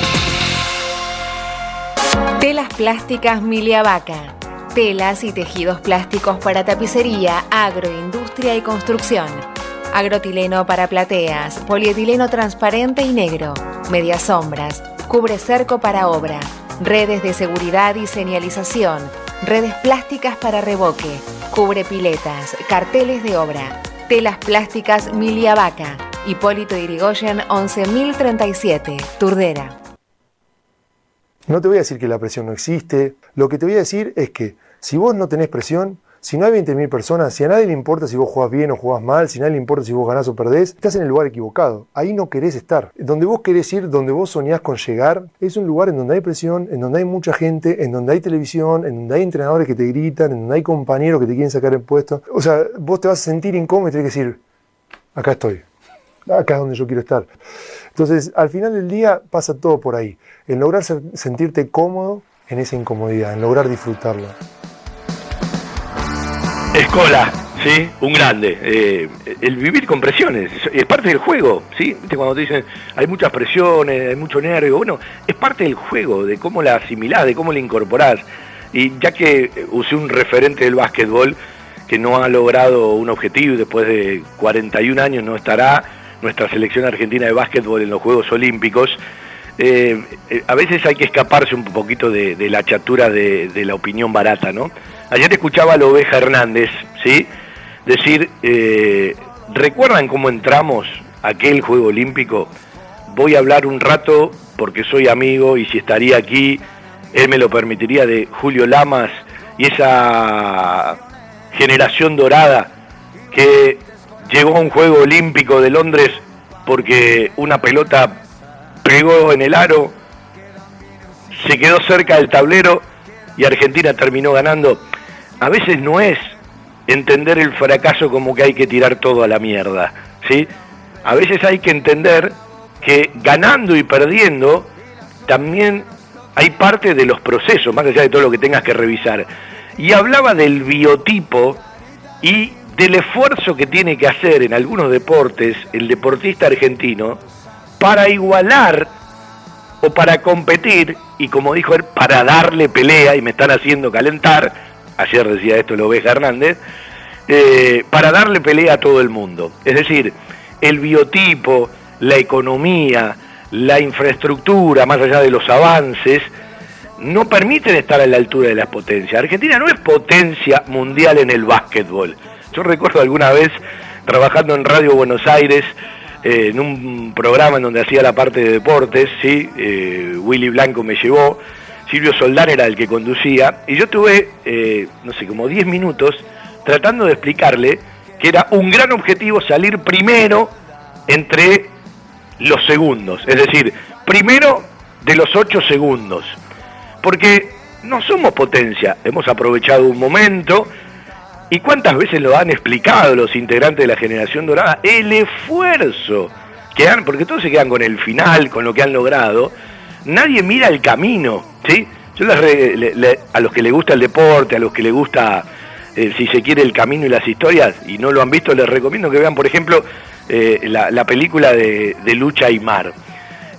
Telas plásticas Milia Vaca. Telas y tejidos plásticos para tapicería, agroindustria y construcción. Agrotileno para plateas, polietileno transparente y negro, medias sombras, cubre cerco para obra, redes de seguridad y señalización, redes plásticas para revoque, cubre piletas, carteles de obra, telas plásticas Milia Vaca, Hipólito Irigoyen 11037, Turdera. No te voy a decir que la presión no existe, lo que te voy a decir es que si vos no tenés presión, si no hay 20.000 personas, si a nadie le importa si vos jugás bien o jugás mal, si a nadie le importa si vos ganás o perdés, estás en el lugar equivocado. Ahí no querés estar. Donde vos querés ir, donde vos soñás con llegar, es un lugar en donde hay presión, en donde hay mucha gente, en donde hay televisión, en donde hay entrenadores que te gritan, en donde hay compañeros que te quieren sacar el puesto. O sea, vos te vas a sentir incómodo y tenés que decir, acá estoy. Acá es donde yo quiero estar. Entonces, al final del día pasa todo por ahí. En lograr sentirte cómodo en esa incomodidad, en lograr disfrutarla. Escola, ¿sí? Un grande. Eh, el vivir con presiones, es parte del juego, ¿sí? Cuando te dicen, hay muchas presiones, hay mucho nervio, bueno, es parte del juego, de cómo la asimilás, de cómo la incorporás. Y ya que usé un referente del básquetbol que no ha logrado un objetivo y después de 41 años no estará nuestra selección argentina de básquetbol en los Juegos Olímpicos, eh, eh, a veces hay que escaparse un poquito de, la chatura de, la opinión barata, ¿no? Ayer escuchaba a la oveja Hernández, ¿sí? Decir, eh, ¿recuerdan cómo entramos a aquel Juego Olímpico? Voy a hablar un rato porque soy amigo y si estaría aquí, él me lo permitiría, de Julio Lamas y esa generación dorada que llegó a un Juego Olímpico de Londres porque una pelota pegó en el aro, se quedó cerca del tablero y Argentina terminó ganando. A veces no es entender el fracaso como que hay que tirar todo a la mierda, ¿sí? A veces hay que entender que ganando y perdiendo también hay parte de los procesos, más allá de todo lo que tengas que revisar. Y hablaba del biotipo y del esfuerzo que tiene que hacer en algunos deportes el deportista argentino para igualar o para competir, y como dijo él, para darle pelea, y me están haciendo calentar, ayer decía esto lo Oveja Hernández, eh, para darle pelea a todo el mundo. Es decir, el biotipo, la economía, la infraestructura, más allá de los avances, no permiten estar a la altura de las potencias. Argentina no es potencia mundial en el básquetbol. Yo recuerdo alguna vez trabajando en Radio Buenos Aires, eh, en un programa en donde hacía la parte de deportes, ¿sí? Eh, Willy Blanco me llevó, Silvio Soldán era el que conducía, y yo tuve, eh, no sé, como 10 minutos tratando de explicarle que era un gran objetivo salir primero entre los segundos, es decir, primero de los 8 segundos, porque no somos potencia, hemos aprovechado un momento, ¿Y cuántas veces lo han explicado los integrantes de la generación dorada? El esfuerzo que han, porque todos se quedan con el final, con lo que han logrado. Nadie mira el camino, ¿sí? Yo a los que les gusta el deporte, a los que les gusta, eh, si se quiere, el camino y las historias, y no lo han visto, les recomiendo que vean, por ejemplo, eh, la, película de, Lucha y Mar.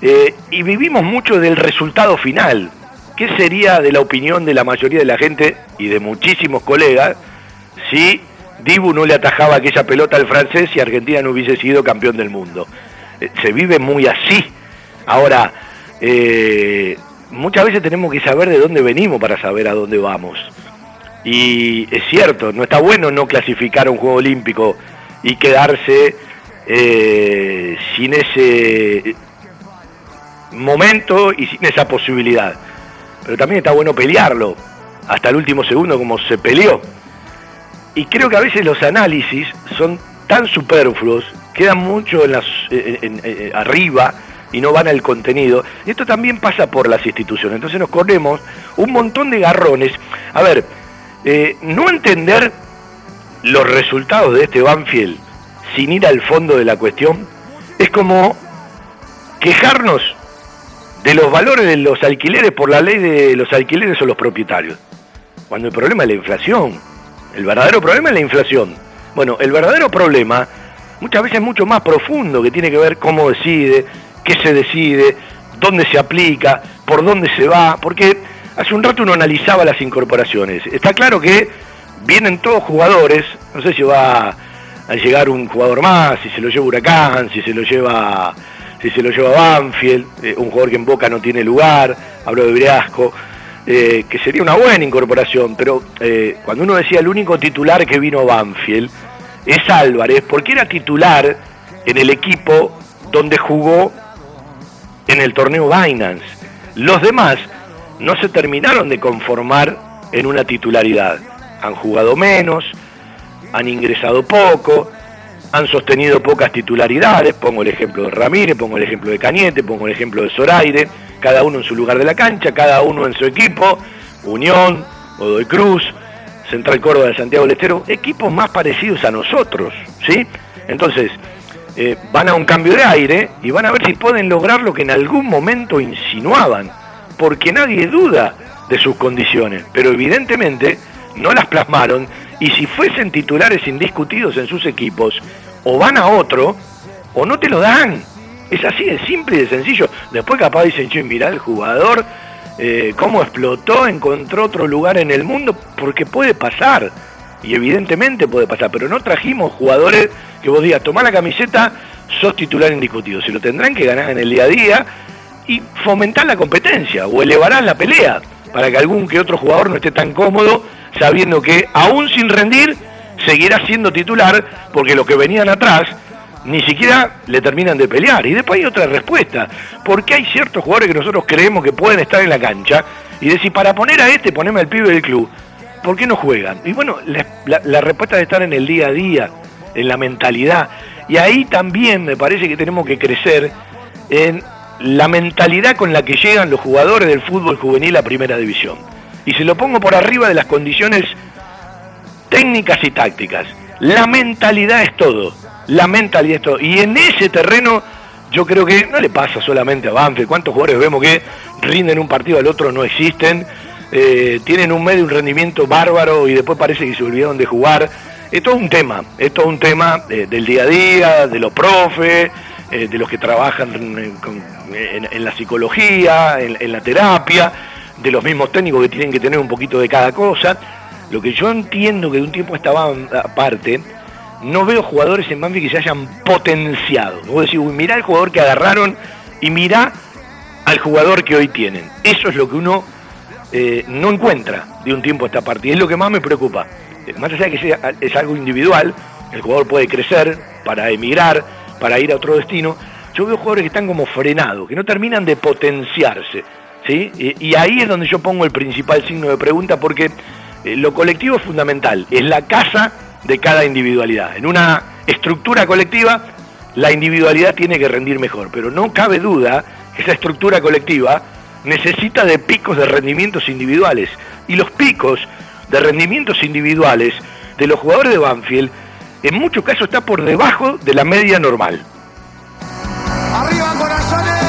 Eh, y vivimos mucho del resultado final. ¿Qué sería de la opinión de la mayoría de la gente y de muchísimos colegas? Si Dibu no le atajaba aquella pelota al francés y Argentina no hubiese sido campeón del mundo. Eh, se vive muy así. Ahora, eh, muchas veces tenemos que saber de dónde venimos para saber a dónde vamos. Y es cierto, no está bueno no clasificar a un Juego Olímpico y quedarse eh, sin ese momento y sin esa posibilidad. Pero también está bueno pelearlo hasta el último segundo como se peleó y creo que a veces los análisis son tan superfluos, quedan mucho en las, eh, arriba y no van al contenido. Y esto también pasa por las instituciones. Entonces nos corremos un montón de garrones. A ver, eh, no entender los resultados de este Banfield sin ir al fondo de la cuestión es como quejarnos de los valores de los alquileres por la ley de los alquileres o los propietarios. Cuando el problema es la inflación el verdadero problema es la inflación. Bueno, el verdadero problema muchas veces es mucho más profundo, que tiene que ver cómo decide, qué se decide, dónde se aplica, por dónde se va, porque hace un rato uno analizaba las incorporaciones. Está claro que vienen todos jugadores, no sé si va a llegar un jugador más, si se lo lleva Huracán, si se lo lleva si se lo lleva Banfield, eh, un jugador que en Boca no tiene lugar, hablo de Briasco. Eh, que sería una buena incorporación, pero eh, cuando uno decía el único titular que vino Banfield es Álvarez, porque era titular en el equipo donde jugó en el torneo Binance. Los demás no se terminaron de conformar en una titularidad. Han jugado menos, han ingresado poco, han sostenido pocas titularidades. Pongo el ejemplo de Ramírez, pongo el ejemplo de Cañete, pongo el ejemplo de Zoraire cada uno en su lugar de la cancha, cada uno en su equipo, Unión, Godoy Cruz, Central Córdoba de Santiago del Estero, equipos más parecidos a nosotros, ¿sí? Entonces, eh, van a un cambio de aire y van a ver si pueden lograr lo que en algún momento insinuaban, porque nadie duda de sus condiciones, pero evidentemente no las plasmaron y si fuesen titulares indiscutidos en sus equipos, o van a otro, o no te lo dan. Es así de simple y de sencillo. Después capaz dicen, che, mirá el jugador, eh, cómo explotó, encontró otro lugar en el mundo, porque puede pasar. Y evidentemente puede pasar, pero no trajimos jugadores que vos digas, tomá la camiseta, sos titular indiscutido. Se lo tendrán que ganar en el día a día y fomentar la competencia o elevarán la pelea para que algún que otro jugador no esté tan cómodo sabiendo que aún sin rendir seguirá siendo titular porque los que venían atrás ni siquiera le terminan de pelear. Y después hay otra respuesta. Porque hay ciertos jugadores que nosotros creemos que pueden estar en la cancha y decir, para poner a este, poneme al pibe del club. ¿Por qué no juegan? Y bueno, la, respuesta de estar en el día a día, en la mentalidad. Y ahí también me parece que tenemos que crecer en la mentalidad con la que llegan los jugadores del fútbol juvenil a primera división. Y se lo pongo por arriba de las condiciones técnicas y tácticas. La mentalidad es todo la mentalidad esto. Y en ese terreno yo creo que no le pasa solamente a Banfield. ¿Cuántos jugadores vemos que rinden un partido al otro no existen? Eh, tienen un medio, un rendimiento bárbaro y después parece que se olvidaron de jugar. Es todo un tema, es todo un tema eh, del día a día, de los profes, eh, de los que trabajan en, la psicología, en, la terapia, de los mismos técnicos que tienen que tener un poquito de cada cosa. Lo que yo entiendo que de un tiempo estaba aparte, no veo jugadores en Banfield que se hayan potenciado. Vos decís, uy, mirá el jugador que agarraron y mirá al jugador que hoy tienen. Eso es lo que uno eh, no encuentra de un tiempo a esta parte. Y es lo que más me preocupa. Eh, más allá de que sea, es algo individual, el jugador puede crecer para emigrar, para ir a otro destino. Yo veo jugadores que están como frenados, que no terminan de potenciarse. ¿sí? Y, ahí es donde yo pongo el principal signo de pregunta porque lo colectivo es fundamental, es la casa de cada individualidad. En una estructura colectiva, la individualidad tiene que rendir mejor, pero no cabe duda que esa estructura colectiva necesita de picos de rendimientos individuales. Y los picos de rendimientos individuales de los jugadores de Banfield en muchos casos está por debajo de la media normal. ¡Arriba corazones!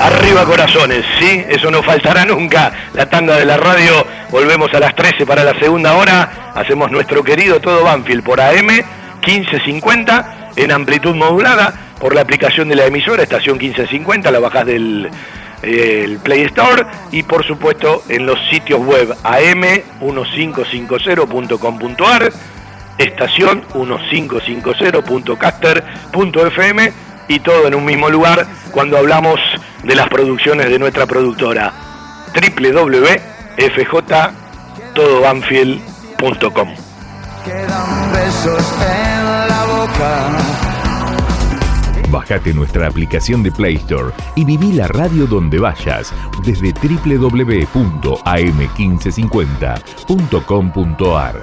Arriba corazones, sí, eso no faltará nunca. La tanda de la radio, volvemos a las 13 para la segunda hora. Hacemos nuestro querido Todo Banfield por AM 1550 en amplitud modulada por la aplicación de la emisora, estación 1550, la bajás del el Play Store y por supuesto en los sitios web am1550.com.ar, estación 1550.caster.fm y todo en un mismo lugar cuando hablamos de las producciones de nuestra productora www.fjtodobanfield.com. Quedan besos en la boca Bájate nuestra aplicación de Play Store y viví la radio donde vayas desde www.am1550.com.ar.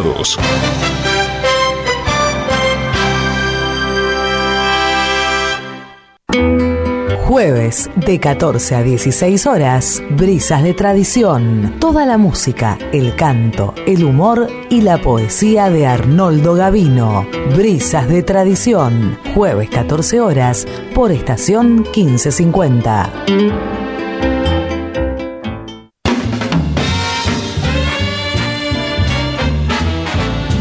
Jueves de 14 a 16 horas, Brisas de Tradición. Toda la música, el canto, el humor y la poesía de Arnoldo Gavino. Brisas de Tradición. Jueves 14 horas por estación 1550.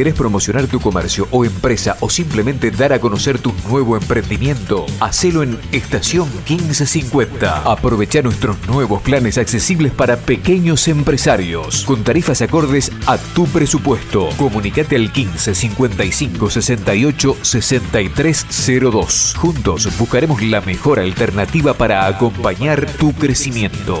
¿Querés promocionar tu comercio o empresa o simplemente dar a conocer tu nuevo emprendimiento? Hacelo en Estación 1550. Aprovecha nuestros nuevos planes accesibles para pequeños empresarios con tarifas acordes a tu presupuesto. Comunicate al 15 55 68 6302. Juntos buscaremos la mejor alternativa para acompañar tu crecimiento.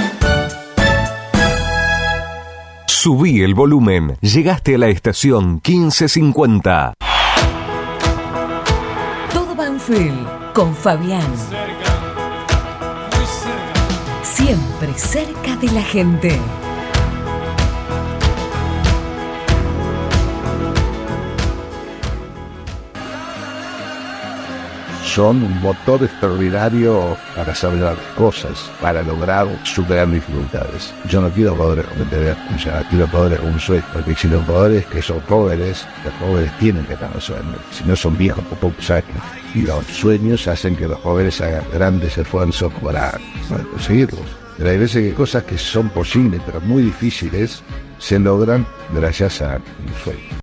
Subí el volumen. Llegaste a la estación 1550. Todo Banfield con Fabián. Siempre cerca de la gente. Son un motor extraordinario para saber las cosas, para lograr superar dificultades. Yo no quiero poder cometer, o sea, quiero poder un sueño, porque si los jugadores que son jóvenes, los jóvenes tienen que tener sueños, si no son viejos poco saben. Y los sueños hacen que los jóvenes hagan grandes esfuerzos para, para conseguirlos. Pero hay veces que cosas que son posibles, pero muy difíciles, se logran gracias a un sueño.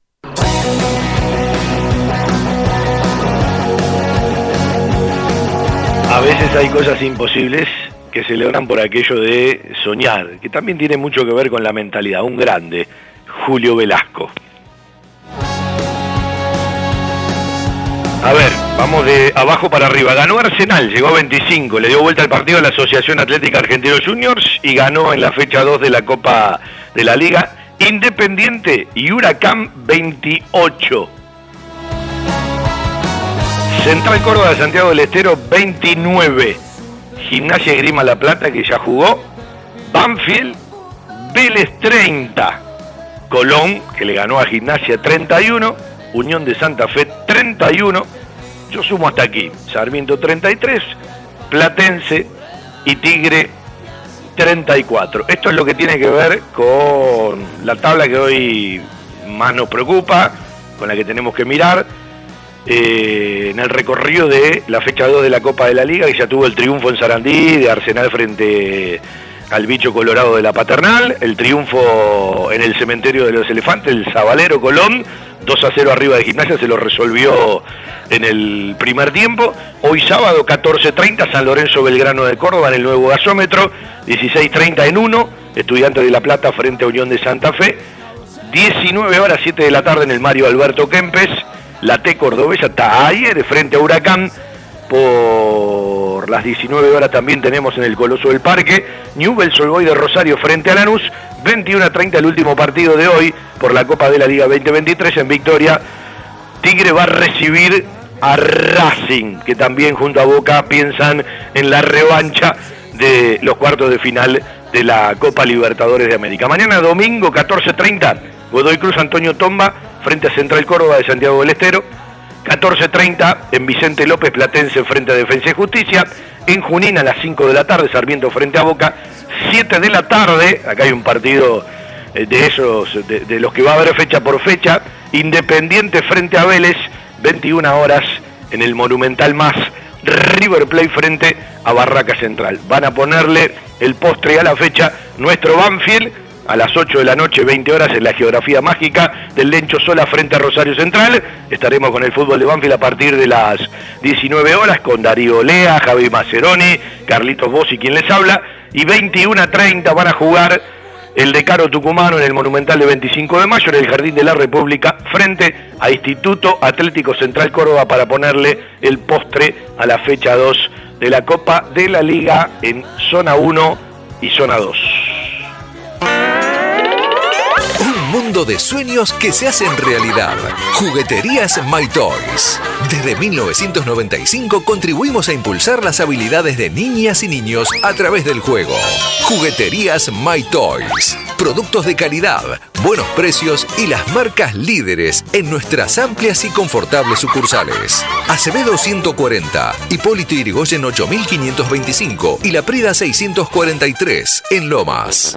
A veces hay cosas imposibles que se logran por aquello de soñar, que también tiene mucho que ver con la mentalidad. Un grande, Julio Velasco. A ver, vamos de abajo para arriba. Ganó Arsenal, llegó a 25, le dio vuelta al partido a la Asociación Atlética Argentino Juniors y ganó en la fecha 2 de la Copa de la Liga Independiente y Huracán 28. Central Córdoba de Santiago del Estero 29. Gimnasia Grima La Plata que ya jugó. Banfield Vélez 30. Colón que le ganó a Gimnasia 31. Unión de Santa Fe 31. Yo sumo hasta aquí. Sarmiento 33. Platense y Tigre 34. Esto es lo que tiene que ver con la tabla que hoy más nos preocupa, con la que tenemos que mirar eh, en el recorrido de la fecha 2 de la Copa de la Liga, que ya tuvo el triunfo en Sarandí, de Arsenal frente al bicho colorado de la paternal, el triunfo en el cementerio de los elefantes, el Zabalero Colón, 2 a 0 arriba de gimnasia, se lo resolvió en el primer tiempo. Hoy sábado 14.30 San Lorenzo Belgrano de Córdoba en el nuevo gasómetro, 16.30 en 1, Estudiantes de La Plata frente a Unión de Santa Fe, 19 horas 7 de la tarde en el Mario Alberto Kempes, la T cordobesa está ayer frente a Huracán. Por las 19 horas también tenemos en el Coloso del Parque Newell's Old de Rosario frente a Lanús. 21 a 30 el último partido de hoy por la Copa de la Liga 2023 en Victoria. Tigre va a recibir a Racing, que también junto a Boca piensan en la revancha de los cuartos de final de la Copa Libertadores de América. Mañana domingo 14.30 Godoy Cruz Antonio Tomba frente a Central Córdoba de Santiago del Estero. 14.30 en Vicente López Platense frente a Defensa y Justicia. En Junín a las 5 de la tarde, Sarmiento frente a Boca. 7 de la tarde, acá hay un partido eh, de esos, de, los que va a haber fecha por fecha. Independiente frente a Vélez, 21 horas en el Monumental Más. River Plate frente a Barraca Central. Van a ponerle el postre a la fecha nuestro Banfield a las 8 de la noche, 20 horas, en la geografía mágica del Lencho Sola frente a Rosario Central. Estaremos con el fútbol de Banfield a partir de las 19 horas con Darío Lea, Javi Maceroni, Carlitos Bossi, quien les habla. Y 21 a 30 van a jugar el Decaro Tucumano en el Monumental de 25 de mayo, en el Jardín de la República, frente a Instituto Atlético Central Córdoba para ponerle el postre a la fecha 2 de la Copa de la Liga en zona 1 y zona 2. De sueños que se hacen realidad. Jugueterías My Toys. Desde 1995 contribuimos a impulsar las habilidades de niñas y niños a través del juego. Jugueterías My Toys. Productos de calidad, buenos precios y las marcas líderes en nuestras amplias y confortables sucursales. Acevedo 140, Hipólito Irigoyen 8525 y La Prida 643 en Lomas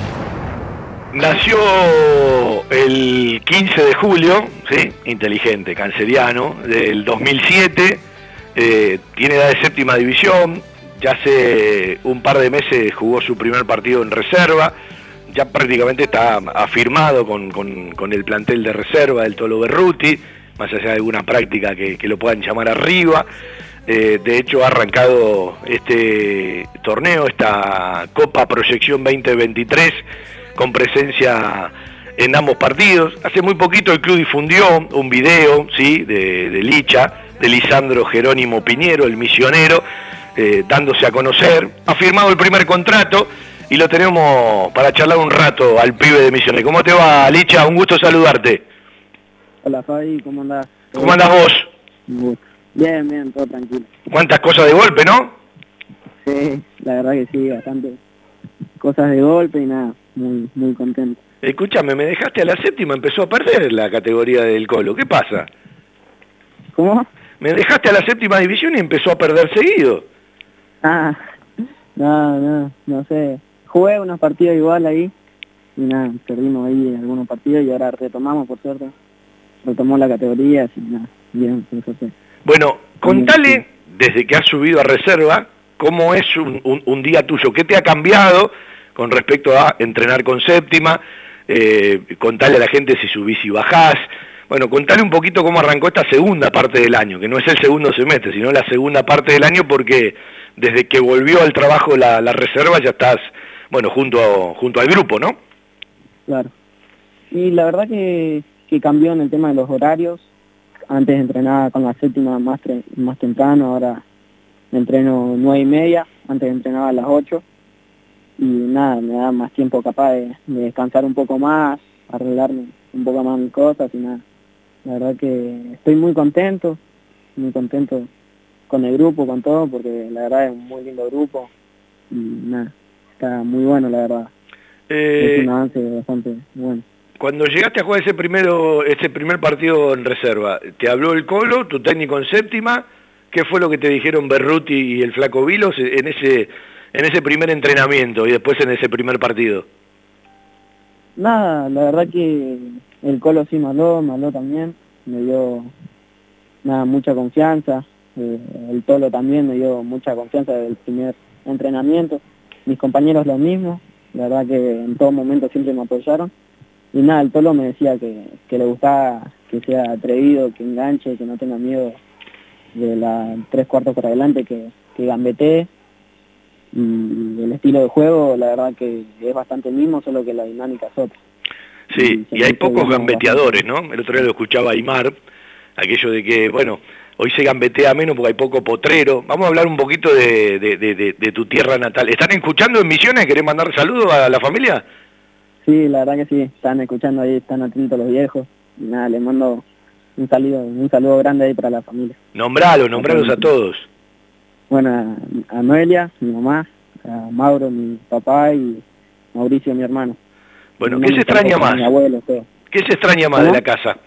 Nació el 15 de julio, inteligente, canceriano, del 2007, eh, tiene edad de séptima división, ya hace un par de meses jugó su primer partido en reserva, ya prácticamente está afirmado con, con- con el plantel de reserva del Tolo Berruti, más allá de alguna práctica que, que lo puedan llamar arriba. Eh, de hecho, ha arrancado este torneo, esta Copa Proyección 2023, con presencia en ambos partidos. Hace muy poquito el club difundió un video ¿sí? de, de Licha, de Lisandro Jerónimo Piñero, el misionero, eh, dándose a conocer. Ha firmado el primer contrato y lo tenemos para charlar un rato al pibe de Misiones. ¿Cómo te va, Licha? Un gusto saludarte. Hola Fabi, ¿cómo andás? ¿Cómo andas vos? Bien, bien, todo tranquilo. ¿Cuántas cosas de golpe, no? Sí, la verdad que sí, bastante cosas de golpe y nada, muy muy contento. Escúchame, me dejaste a la séptima, empezó a perder la categoría del Colo. ¿Qué pasa? ¿Cómo? Me dejaste a la séptima división y empezó a perder seguido. Ah, no, no, no sé. Jugué unos partidos igual ahí y nada, perdimos ahí algunos partidos y ahora retomamos, por suerte. Retomó la categoría, así nada, bien, por suerte. Bueno, contale, desde que has subido a reserva, cómo es un, un- un día tuyo. ¿Qué te ha cambiado con respecto a entrenar con séptima? Eh, contale a la gente si subís y bajás. Bueno, contale un poquito cómo arrancó esta segunda parte del año, que no es el segundo semestre, sino la segunda parte del año, porque desde que volvió al trabajo la, reserva ya estás, bueno, junto, a- junto al grupo, ¿no? Claro. Y la verdad que, que cambió en el tema de los horarios. Antes entrenaba con la séptima más, más temprano, ahora entreno nueve y media, antes entrenaba a las ocho. Y nada, me da más tiempo capaz de, de descansar un poco más, arreglarme un poco más mis cosas y nada. La verdad que estoy muy contento, muy contento con el grupo, con todo, porque la verdad es un muy lindo grupo y nada, está muy bueno la verdad. Eh, es un avance bastante bueno. Cuando llegaste a jugar ese primero, ese primer partido en reserva, ¿te habló el Colo, tu técnico en séptima? ¿Qué fue lo que te dijeron Berruti y el Flaco Vilos en ese, en ese primer entrenamiento y después en ese primer partido? Nada, la verdad que el Colo sí me habló también, me dio nada, mucha confianza, eh, el Tolo también me dio mucha confianza desde el primer entrenamiento, mis compañeros lo mismo, la verdad que en todo momento siempre me apoyaron, y nada, el Tolo me decía que, que le gustaba que sea atrevido, que enganche, que no tenga miedo de la tres cuartos por adelante, que, que gambetee, y el estilo de juego la verdad que es bastante el mismo, solo que la dinámica es otra. Sí, y hay pocos gambeteadores, ¿no? El otro día lo escuchaba Aymar, aquello de que, bueno, hoy se gambetea menos porque hay poco potrero. Vamos a hablar un poquito de, de, de, de tu tierra natal. ¿Están escuchando en Misiones? ¿Querés mandar saludos a la familia? Sí, la verdad que sí, están escuchando ahí, están atentos los viejos. Y nada, les mando un saludo, un saludo grande ahí para la familia. Nombralo, nombralos a todos. Bueno, a, Noelia, mi mamá, a Mauro, mi papá y Mauricio, mi hermano. Bueno, ¿qué se extraña más? Mi abuelo, todo. ¿Qué se extraña más de la casa?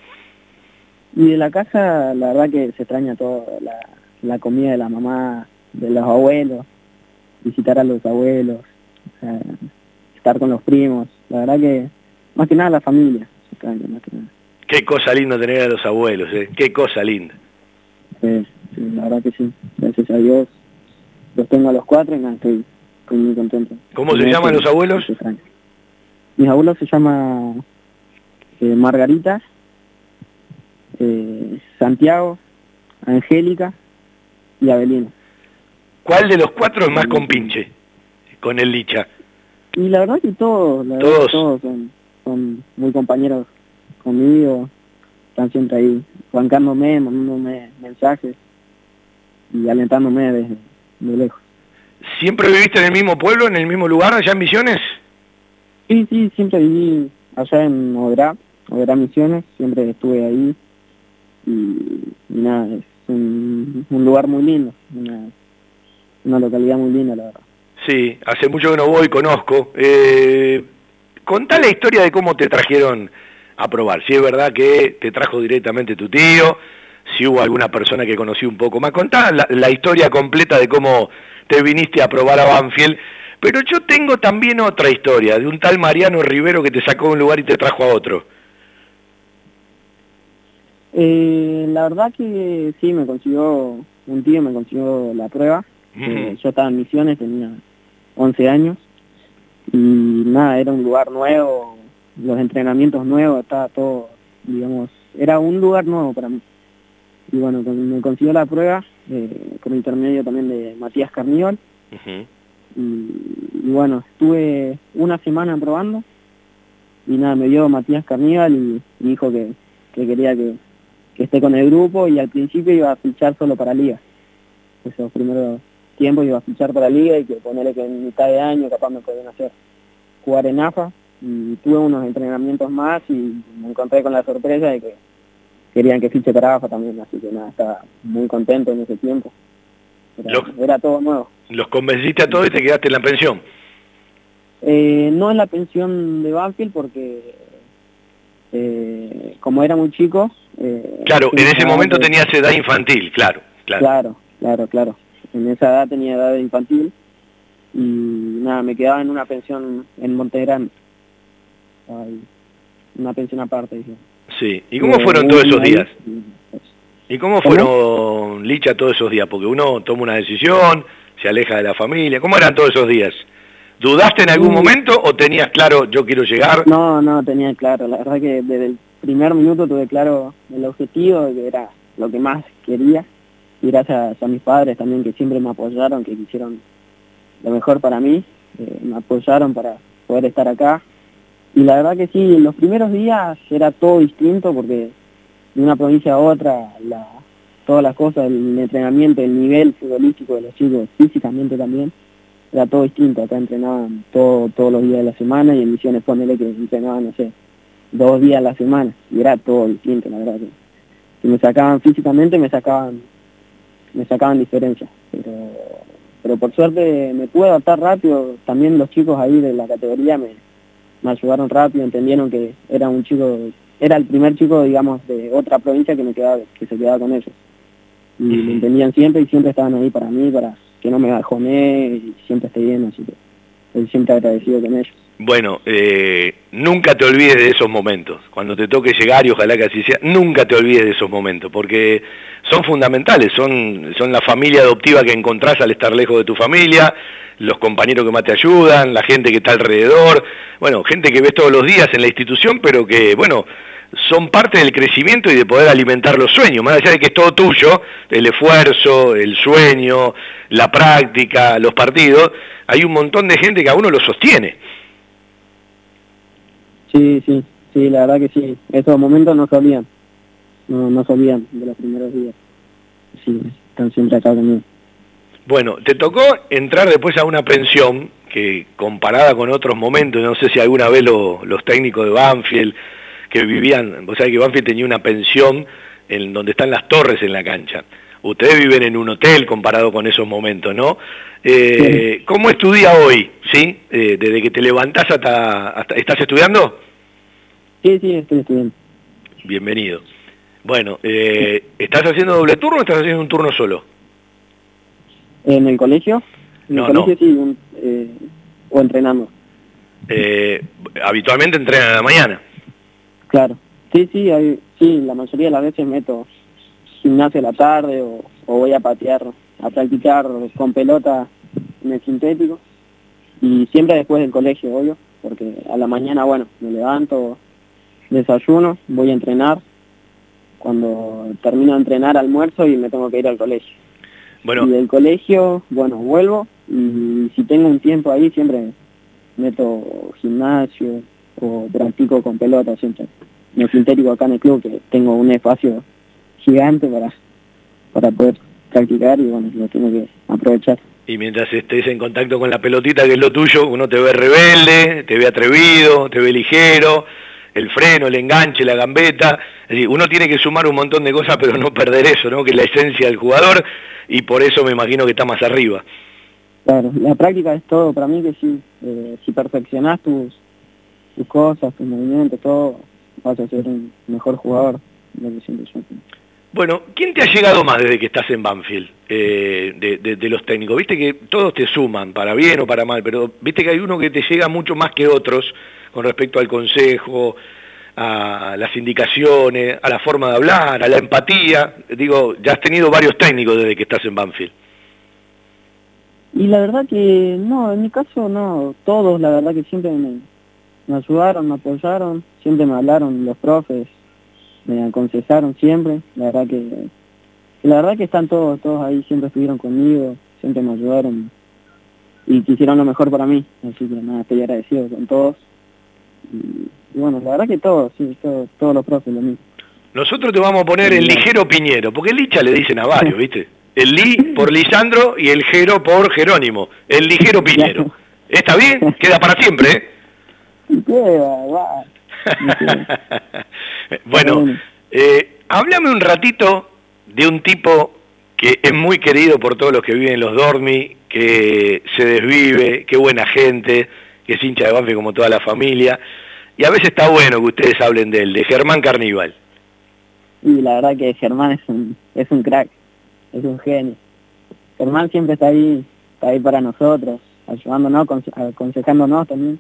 Y de la casa, la verdad que se extraña todo, la, la comida de la mamá, de los abuelos, visitar a los abuelos, o sea, estar con los primos, la verdad que más que nada la familia se extraña, más que nada. Qué cosa linda tener a los abuelos, ¿eh? Qué cosa linda. Sí, sí, la verdad que sí, gracias a Dios los tengo a los cuatro y nada, estoy, estoy muy contento. ¿Cómo se llaman los abuelos? Mis abuelos se llama eh, Margarita, eh, Santiago, Angélica y Avelino. ¿Cuál de los cuatro es más compinche? Con el Licha. Y la verdad que todos, la Todos. que todos son, son muy compañeros conmigo, están siempre ahí, bancándome, mandándome mensajes y alentándome desde de lejos. ¿Siempre viviste en el mismo pueblo, en el mismo lugar, allá en Misiones? Sí, sí, siempre viví allá en Oberá, Oberá Misiones, siempre estuve ahí y, y nada, es un, un lugar muy lindo, una, una localidad muy linda, la verdad. Sí, hace mucho que no voy, conozco. Eh, contá la historia de cómo te trajeron a probar. Si es verdad que te trajo directamente tu tío, si hubo alguna persona que conocí un poco más. Contá la, la historia completa de cómo te viniste a probar a Banfield. Pero yo tengo también otra historia, de un tal Mariano Rivero que te sacó de un lugar y te trajo a otro. Eh, la verdad que sí, me consiguió, un tío me consiguió la prueba. Eh, yo estaba en Misiones, tenía 11 años y nada, era un lugar nuevo, los entrenamientos nuevos, estaba todo, digamos, era un lugar nuevo para mí. Y bueno, me consiguió la prueba eh, con intermedio también de Matías Carnival. Y, y bueno, estuve una semana probando. Y nada, me vio Matías Carnival y, y dijo que, que quería que, que esté con el grupo. Y al principio iba a fichar solo para Liga. Esos primeros tiempos iba a fichar para Liga y que ponerle que en mitad de año capaz me podían hacer jugar en AFA y tuve unos entrenamientos más y me encontré con la sorpresa de que querían que fiche para AFA también, así que nada, estaba muy contento en ese tiempo. Era, era todo nuevo. Los convenciste a todos y te quedaste en la pensión. Eh, no en la pensión de Banfield porque eh, como era muy chico... eh, Claro, en ese momento de- tenías edad infantil, claro, claro. Claro, claro, claro. En esa edad tenía edad infantil y nada, me quedaba en una pensión en Montegrande. Una pensión aparte, dije. Sí. ¿Y cómo Eh, fueron todos esos días? ¿Y cómo fueron, Licha, todos esos días? Porque uno toma una decisión, se aleja de la familia. ¿Cómo eran todos esos días? ¿Dudaste en algún momento o tenías claro, yo quiero llegar? No, no, tenía claro. La verdad que desde el primer minuto tuve claro el objetivo, que era lo que más quería. Y gracias a mis padres también que siempre me apoyaron, que quisieron lo mejor para mí. eh, me apoyaron para poder estar acá. Y la verdad que sí, en los primeros días era todo distinto porque de una provincia a otra, todas las cosas, el entrenamiento, el nivel futbolístico de los chicos, físicamente también, era todo distinto. Acá entrenaban todo, todos los días de la semana y en Misiones ponele que entrenaban, no sé, dos días a la semana. Y era todo distinto, la verdad que. Si me sacaban físicamente, me sacaban, me sacaban diferencia. Pero, pero por suerte me pude adaptar rápido. También los chicos ahí de la categoría me, me ayudaron rápido, entendieron que era un chico, era el primer chico, digamos, de otra provincia que me quedaba, que se quedaba con ellos. Y me entendían siempre y siempre estaban ahí para mí, para que no me bajoné y siempre esté bien, así que agradecido con. Bueno, eh, nunca te olvides de esos momentos. Cuando te toque llegar, y ojalá que así sea, nunca te olvides de esos momentos, porque son fundamentales, son, son la familia adoptiva que encontrás al estar lejos de tu familia, los compañeros que más te ayudan, la gente que está alrededor, bueno, gente que ves todos los días en la institución, pero que, bueno, son parte del crecimiento y de poder alimentar los sueños, más allá de que es todo tuyo, el esfuerzo, el sueño, la práctica, los partidos, hay un montón de gente que a uno lo sostiene. Sí, sí, sí, la verdad que sí. Esos momentos no se olvidan. No, no se olvidan de los primeros días. sí, están siempre acá conmigo. Bueno, te tocó entrar después a una pensión que comparada con otros momentos, no sé si alguna vez los técnicos de Banfield que vivían, o sea que Banfield tenía una pensión en donde están las torres en la cancha. Ustedes viven en un hotel comparado con esos momentos, ¿no? Eh, ¿Cómo es tu día hoy? ¿Sí? Eh, desde que te levantás hasta, ¿Estás estudiando? Sí, sí, estoy estudiando. Bienvenido. Bueno, eh, ¿estás haciendo doble turno o estás haciendo un turno solo? ¿En el colegio? En no, el colegio sí, eh, o entrenando. Eh, habitualmente entrenan a la mañana. Claro. Sí, sí, hay, sí, la mayoría de las veces meto gimnasio a la tarde o, voy a patear, a practicar con pelota en el sintético. Y siempre después del colegio, obvio, porque a la mañana, bueno, me levanto, desayuno, voy a entrenar. Cuando termino de entrenar, almuerzo y me tengo que ir al colegio. Bueno. Y del colegio, bueno, vuelvo y si tengo un tiempo ahí siempre meto gimnasio o practico con pelota siempre. El sintético acá en el club que tengo un espacio gigante para, para poder practicar y bueno, lo tengo que aprovechar. Y mientras estés en contacto con la pelotita, que es lo tuyo, uno te ve rebelde, te ve atrevido, te ve ligero, el freno, el enganche, la gambeta. Es decir, uno tiene que sumar un montón de cosas, pero no perder eso, ¿no? Que es la esencia del jugador, y por eso me imagino que está más arriba. Claro, la práctica es todo, para mí que sí, eh, si perfeccionás tus, tus cosas, tus movimientos, todo, vas a ser un mejor jugador, lo que siento yo. Bueno, ¿quién te ha llegado más desde que estás en Banfield, eh, de, de, los técnicos? Viste que todos te suman, para bien o para mal, pero viste que hay uno que te llega mucho más que otros con respecto al consejo, a las indicaciones, a la forma de hablar, a la empatía. Digo, ya has tenido varios técnicos desde que estás en Banfield. Y la verdad que no, en mi caso no, todos la verdad que siempre me, me ayudaron, me apoyaron, siempre me hablaron los profes, me aconsejaron siempre, la verdad que, la verdad que están todos, todos ahí, siempre estuvieron conmigo, siempre me ayudaron y quisieron lo mejor para mí, así que nada, estoy agradecido con todos. Y, bueno, la verdad que todos, sí, todos, los profes lo mismo. Nosotros te vamos a poner el ligero Piñero, porque el Licha le dicen a varios, ¿viste? El Li por Lisandro y el Jero por Jerónimo. El ligero Piñero. ¿Está bien? Queda para siempre, ¿eh? bueno, eh, háblame un ratito de un tipo que es muy querido por todos los que viven en los Dormi, que se desvive, qué buena gente, que es hincha de Banfield como toda la familia, y a veces está bueno que ustedes hablen de él, de Germán Carnival. Y la verdad que Germán es un, es un crack, es un genio. Germán siempre está ahí, está ahí para nosotros, ayudándonos, aconsejándonos también.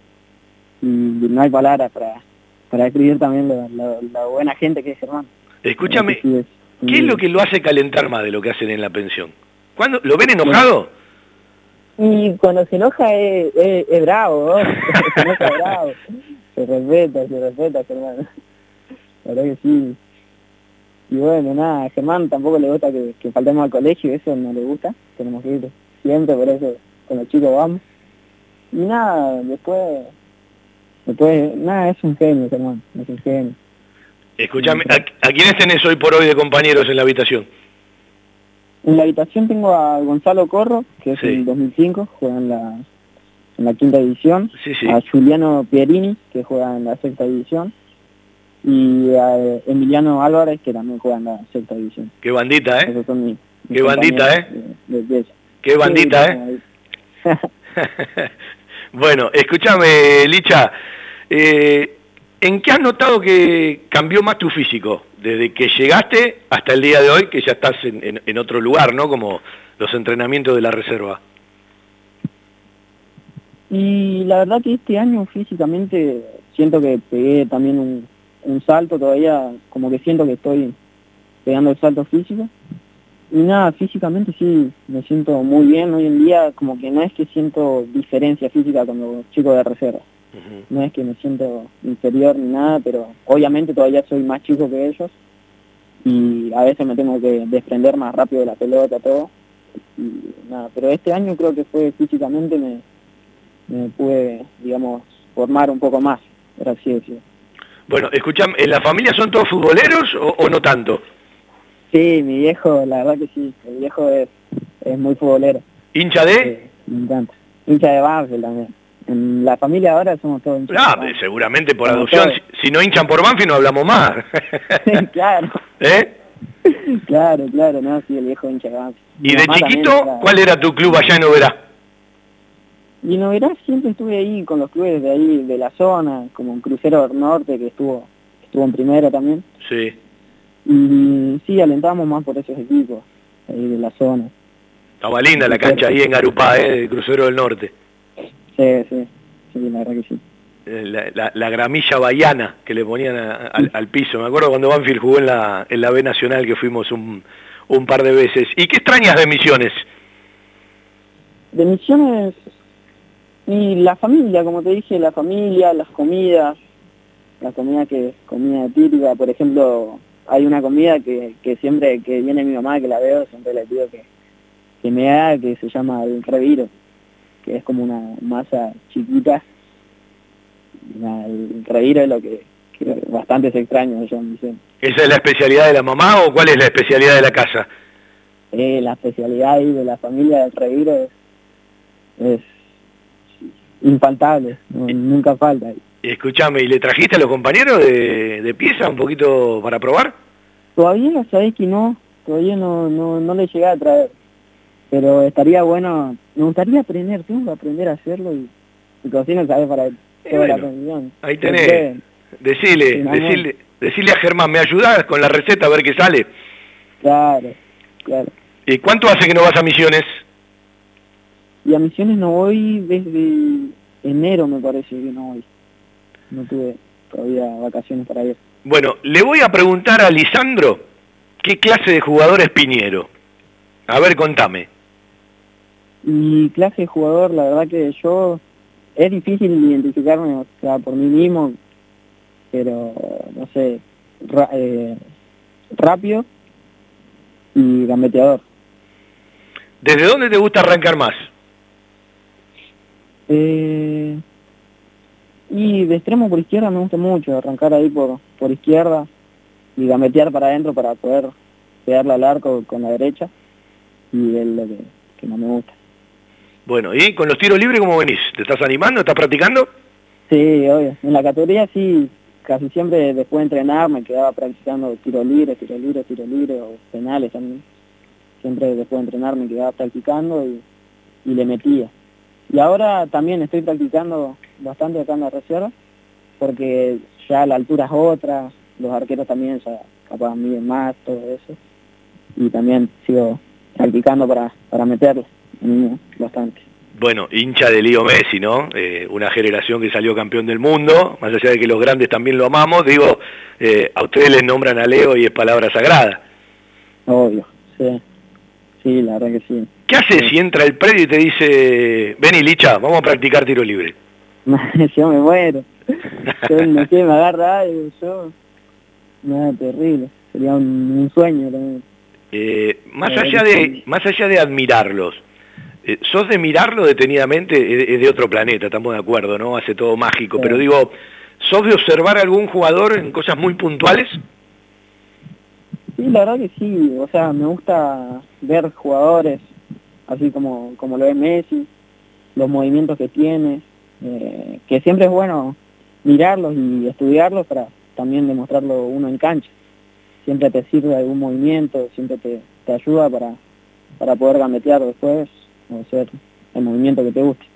Y no hay palabras para, para escribir también la, buena gente que es Germán. Escúchame, ¿qué es lo que lo hace calentar más de lo que hacen en la pensión? ¿Cuándo, ¿Lo ven enojado? Y cuando se enoja es, es, bravo, se enoja bravo. Se respeta, se respeta, Germán. La verdad que sí. Y bueno, nada, a Germán tampoco le gusta que, que faltemos al colegio, eso no le gusta. Tenemos que ir siempre, por eso con los chicos vamos. Y nada, después Después, nada, es un genio, hermano, es un genio. Escúchame, ¿a, quiénes tenés hoy por hoy de compañeros en la habitación? En la habitación tengo a Gonzalo Corro, que es el 2005, juega en la, en la quinta división. A Juliano Pierini, que juega en la sexta división. Y a Emiliano Álvarez, que también juega en la sexta división. Qué bandita, ¿eh? Qué bandita, ¿eh? Qué bandita, ¿eh? bueno, escúchame, Licha. Eh, ¿En qué has notado que cambió más tu físico? Desde que llegaste hasta el día de hoy, que ya estás en, otro lugar, ¿no? Como los entrenamientos de la reserva. Y la verdad que este año físicamente siento que pegué también un, un salto todavía, como que siento que estoy pegando el salto físico. Y nada, físicamente sí, me siento muy bien hoy en día, como que no es que siento diferencia física con los chicos de reserva. No es que me siento inferior ni nada, pero obviamente todavía soy más chico que ellos y a veces me tengo que desprender más rápido de la pelota, todo. Y nada, pero este año creo que fue físicamente me, me pude, digamos, formar un poco más, por así decirlo. Bueno, escuchame, ¿en la familia son todos futboleros o, no tanto? Sí, mi viejo, la verdad que sí, el viejo es, es muy futbolero. ¿Hincha de? me encanta. Hincha de Banfield también. En la familia ahora somos todos hinchas. Ah, seguramente por adopción. Si, si, no hinchan por Banfield no hablamos más. claro. ¿Eh? Claro, claro, no, sí, el viejo hincha de Banfield. ¿Y de chiquito cuál era tu club allá en Oberá? Y en Oberá siempre estuve ahí con los clubes de ahí, de la zona, como en Crucero Norte, que estuvo estuvo en primera también. Sí. Y sí, alentamos más por esos equipos, ahí de la zona. Estaba linda la cancha ahí en Garupá, ¿eh? de Crucero del Norte. Sí, sí, sí, la verdad que sí. La, la, gramilla bahiana que le ponían al, al, piso. Me acuerdo cuando Banfield jugó en la, en la B Nacional que fuimos un, un par de veces. ¿Y qué extrañas de Misiones? De Misiones y la familia, como te dije, la familia, las comidas, la comida que es comida típica, por ejemplo, hay una comida que, que siempre que viene mi mamá, que la veo, siempre le pido que, que me haga, que se llama el reviro, que es como una masa chiquita. El reviro es lo que, que bastante se extraña yo en ¿Esa es la especialidad de la mamá o cuál es la especialidad de la casa? Eh, la especialidad ahí de la familia del reviro es, es infaltable, no, nunca falta. Escuchame, ¿y le trajiste a los compañeros de, de pieza un poquito para probar? Todavía sabés que no, todavía no, no, no le llegué a traer pero estaría bueno, me gustaría aprender, tengo que aprender a hacerlo y, y cocina sabes para toda la atención. Ahí tenés, decile, decile, decile a Germán, ¿me ayudás con la receta a ver qué sale? Claro, claro. ¿Y cuánto hace que no vas a Misiones? Y a Misiones no voy desde enero me parece que no voy. No tuve todavía vacaciones para ir. Bueno, le voy a preguntar a Lisandro qué clase de jugador es Piñero. A ver, contame. Y clase de jugador, la verdad que yo, es difícil identificarme o sea, por mí mismo, pero no sé, ra, eh, rápido y gambeteador. ¿Desde dónde te gusta arrancar más? Eh, y de extremo por izquierda me gusta mucho, arrancar ahí por, por izquierda y gambetear para adentro para poder pegarle al arco con la derecha y es lo que, que no me gusta. Bueno, ¿y con los tiros libres cómo venís? ¿Te estás animando? ¿Estás practicando? Sí, obvio. En la categoría sí, casi siempre después de entrenar me quedaba practicando tiros libres, tiros libres, tiros libres o penales también. Siempre después de entrenar me quedaba practicando y, y le metía. Y ahora también estoy practicando bastante acá en la reserva, porque ya la altura es otra, los arqueros también ya capaz miden más, todo eso. Y también sigo practicando para, para meterlo bastante. Bueno, hincha de Lío Messi, ¿no? Eh, una generación que salió campeón del mundo, más allá de que los grandes también lo amamos, digo, eh, a ustedes les nombran a Leo y es palabra sagrada. Obvio, sí. Sí, la verdad que sí. ¿Qué haces si entra el predio y te dice, vení Licha, vamos a practicar tiro libre? yo me muero. Yo no sé, me agarra algo, yo... Nada, terrible. Sería un, un sueño también. Eh, más, allá de, más allá de admirarlos, eh, ¿sos de mirarlo detenidamente? Es de otro planeta, estamos de acuerdo, ¿no? Hace todo mágico, pero digo, ¿sos de observar a algún jugador en cosas muy puntuales? Sí, la verdad que sí, o sea, me gusta ver jugadores así como, como lo es Messi, los movimientos que tiene, eh, que siempre es bueno mirarlos y estudiarlos para también demostrarlo uno en cancha. Siempre te sirve algún movimiento, siempre te, te ayuda para, para poder gambetear después o hacer el movimiento que te guste.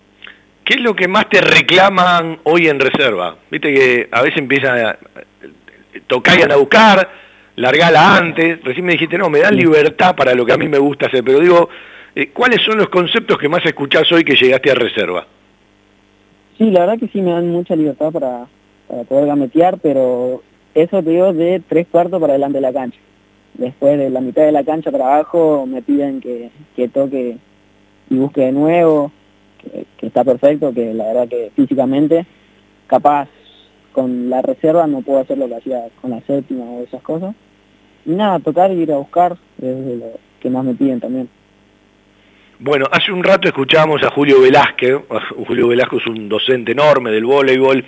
¿Qué es lo que más te reclaman hoy en reserva? Viste que a veces empiezan a tocar a buscar, largala antes, recién me dijiste, no, me dan libertad para lo que a mí me gusta hacer, pero digo, eh, ¿cuáles son los conceptos que más escuchás hoy que llegaste a reserva? Sí, la verdad que sí me dan mucha libertad para, para poder gametear, pero eso te digo de tres cuartos para delante de la cancha. Después de la mitad de la cancha para abajo me piden que, que toque y busque de nuevo, que, que, está perfecto, que la verdad que físicamente capaz con la reserva no puedo hacer lo que hacía con la séptima o esas cosas. Y nada, tocar y ir a buscar es lo que más me piden también. Bueno, hace un rato escuchábamos a Julio Velázquez, Julio Velázquez es un docente enorme del voleibol,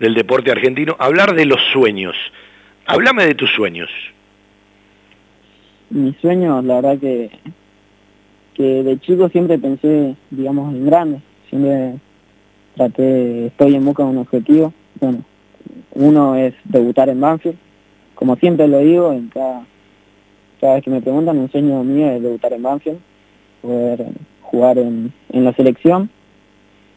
del deporte argentino, hablar de los sueños. Háblame de tus sueños. mis sueños, la verdad que, que de chico siempre pensé, digamos, en grande. Siempre traté, estoy en busca de un objetivo. Bueno, uno es debutar en Banfield. Como siempre lo digo, en cada, cada vez que me preguntan, un sueño mío es debutar en Banfield, poder jugar en, en la selección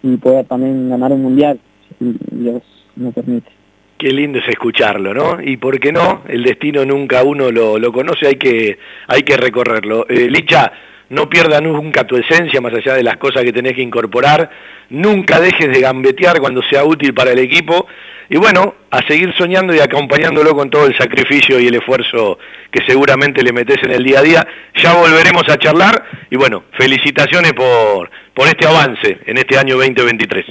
y poder también ganar un mundial, si Dios me permite. Qué lindo es escucharlo, ¿no? Y por qué no, el destino nunca uno lo, lo conoce, hay que, hay que recorrerlo. Eh, Licha, no pierda nunca tu esencia, más allá de las cosas que tenés que incorporar, nunca dejes de gambetear cuando sea útil para el equipo, y bueno, a seguir soñando y acompañándolo con todo el sacrificio y el esfuerzo que seguramente le metes en el día a día. Ya volveremos a charlar, y bueno, felicitaciones por, por este avance en este año 2023.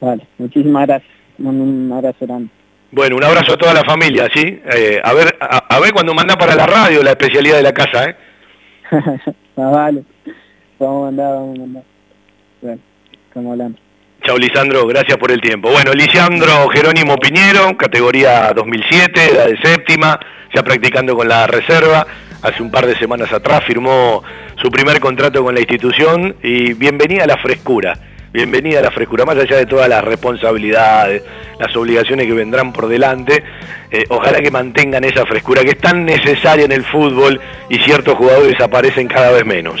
Vale, muchísimas gracias un abrazo grande. Bueno, un abrazo a toda la familia, ¿sí? Eh, a ver a, ver cuando manda para la radio la especialidad de la casa, ¿eh? ah, vale, vamos a mandar, vamos a mandar. Bueno, estamos hablando. Chao Lisandro, gracias por el tiempo. Bueno, Lisandro Jerónimo Piñero, categoría 2007, la de séptima, ya practicando con la reserva. Hace un par de semanas atrás firmó su primer contrato con la institución y bienvenida a la frescura bienvenida a la frescura, más allá de todas las responsabilidades, las obligaciones que vendrán por delante, eh, ojalá que mantengan esa frescura que es tan necesaria en el fútbol y ciertos jugadores aparecen cada vez menos.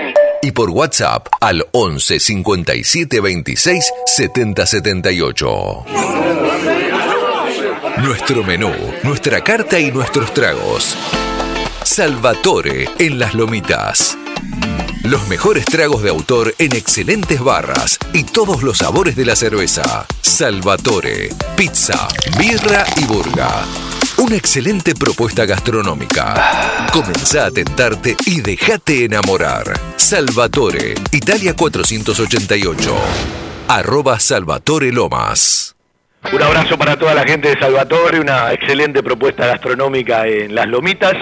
y por WhatsApp al 11 57 26 70 78. Nuestro menú, nuestra carta y nuestros tragos. Salvatore en las lomitas. Los mejores tragos de autor en excelentes barras y todos los sabores de la cerveza. Salvatore, pizza, birra y burga. Una excelente propuesta gastronómica. Comenzá a tentarte y déjate enamorar. Salvatore, Italia 488. Arroba Salvatore Lomas. Un abrazo para toda la gente de Salvatore, una excelente propuesta gastronómica en Las Lomitas.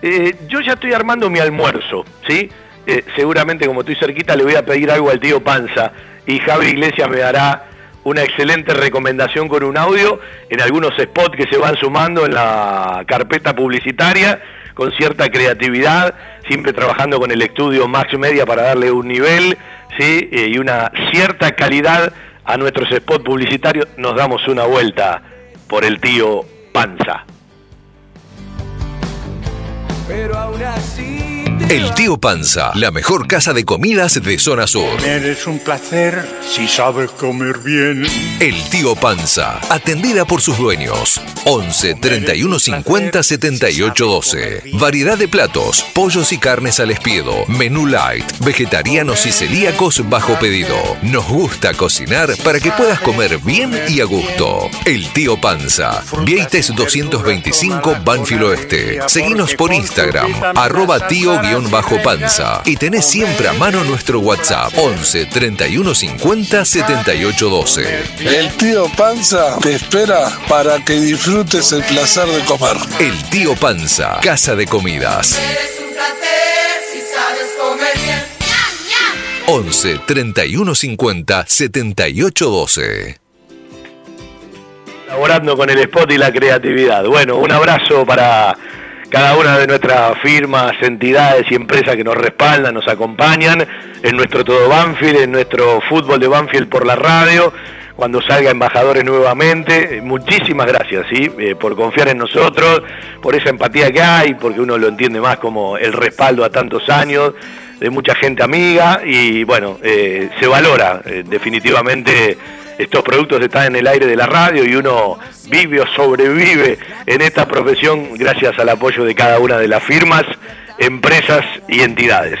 Eh, yo ya estoy armando mi almuerzo, ¿sí? Eh, seguramente como estoy cerquita le voy a pedir algo al tío Panza y Javi Iglesias me dará una excelente recomendación con un audio en algunos spots que se van sumando en la carpeta publicitaria con cierta creatividad, siempre trabajando con el estudio Max Media para darle un nivel ¿sí? Eh, y una cierta calidad a nuestros spots publicitarios. Nos damos una vuelta por el tío Panza. Pero aún así el Tío Panza, la mejor casa de comidas de zona sur. Eres un placer si sabes comer bien. El Tío Panza, atendida por sus dueños. 11 31 50 78 12. Variedad de platos, pollos y carnes al espiedo, menú light, vegetarianos y celíacos bajo pedido. Nos gusta cocinar para que puedas comer bien y a gusto. El Tío Panza, Vieites 225 Banfilo Oeste. Seguinos por Instagram, arroba tío bajo panza y tenés siempre a mano nuestro WhatsApp 11 31 50 78 12. El tío Panza te espera para que disfrutes el placer de comer. El tío Panza, casa de comidas. 11 31 50 78 12. Colaborando con el spot y la creatividad. Bueno, un abrazo para cada una de nuestras firmas, entidades y empresas que nos respaldan, nos acompañan en nuestro Todo Banfield, en nuestro fútbol de Banfield por la radio, cuando salga embajadores nuevamente. Muchísimas gracias ¿sí? Eh, por confiar en nosotros, por esa empatía que hay, porque uno lo entiende más como el respaldo a tantos años de mucha gente amiga y bueno, eh, se valora eh, definitivamente estos productos están en el aire de la radio y uno vive o sobrevive en esta profesión gracias al apoyo de cada una de las firmas, empresas y entidades.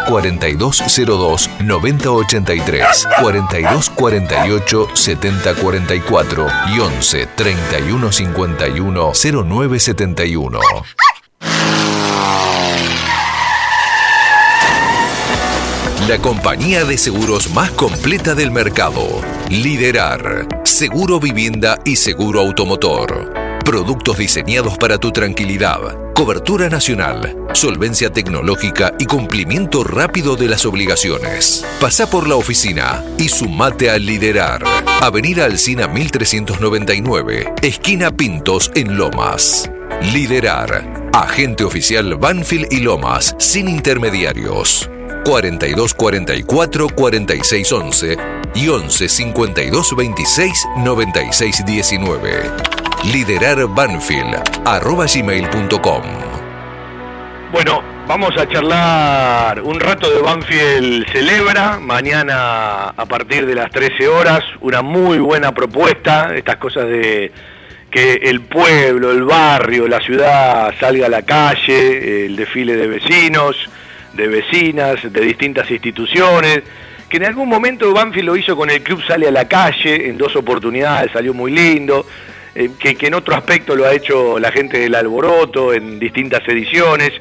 4202-9083, 4248-7044 y 11 3151 0971. La compañía de seguros más completa del mercado. Liderar. Seguro vivienda y seguro automotor. Productos diseñados para tu tranquilidad. Cobertura nacional, solvencia tecnológica y cumplimiento rápido de las obligaciones. Pasa por la oficina y sumate a liderar. Avenida Alcina 1399, esquina Pintos en Lomas. Liderar. Agente oficial Banfield y Lomas, sin intermediarios. 4244 4611 y 11 52 26 96 19. Liderar Banfield, arroba gmail.com. Bueno, vamos a charlar un rato de Banfield Celebra, mañana a partir de las 13 horas, una muy buena propuesta, estas cosas de que el pueblo, el barrio, la ciudad salga a la calle, el desfile de vecinos, de vecinas, de distintas instituciones, que en algún momento Banfield lo hizo con el club Sale a la Calle, en dos oportunidades, salió muy lindo, eh, que, que en otro aspecto lo ha hecho la gente del Alboroto en distintas ediciones.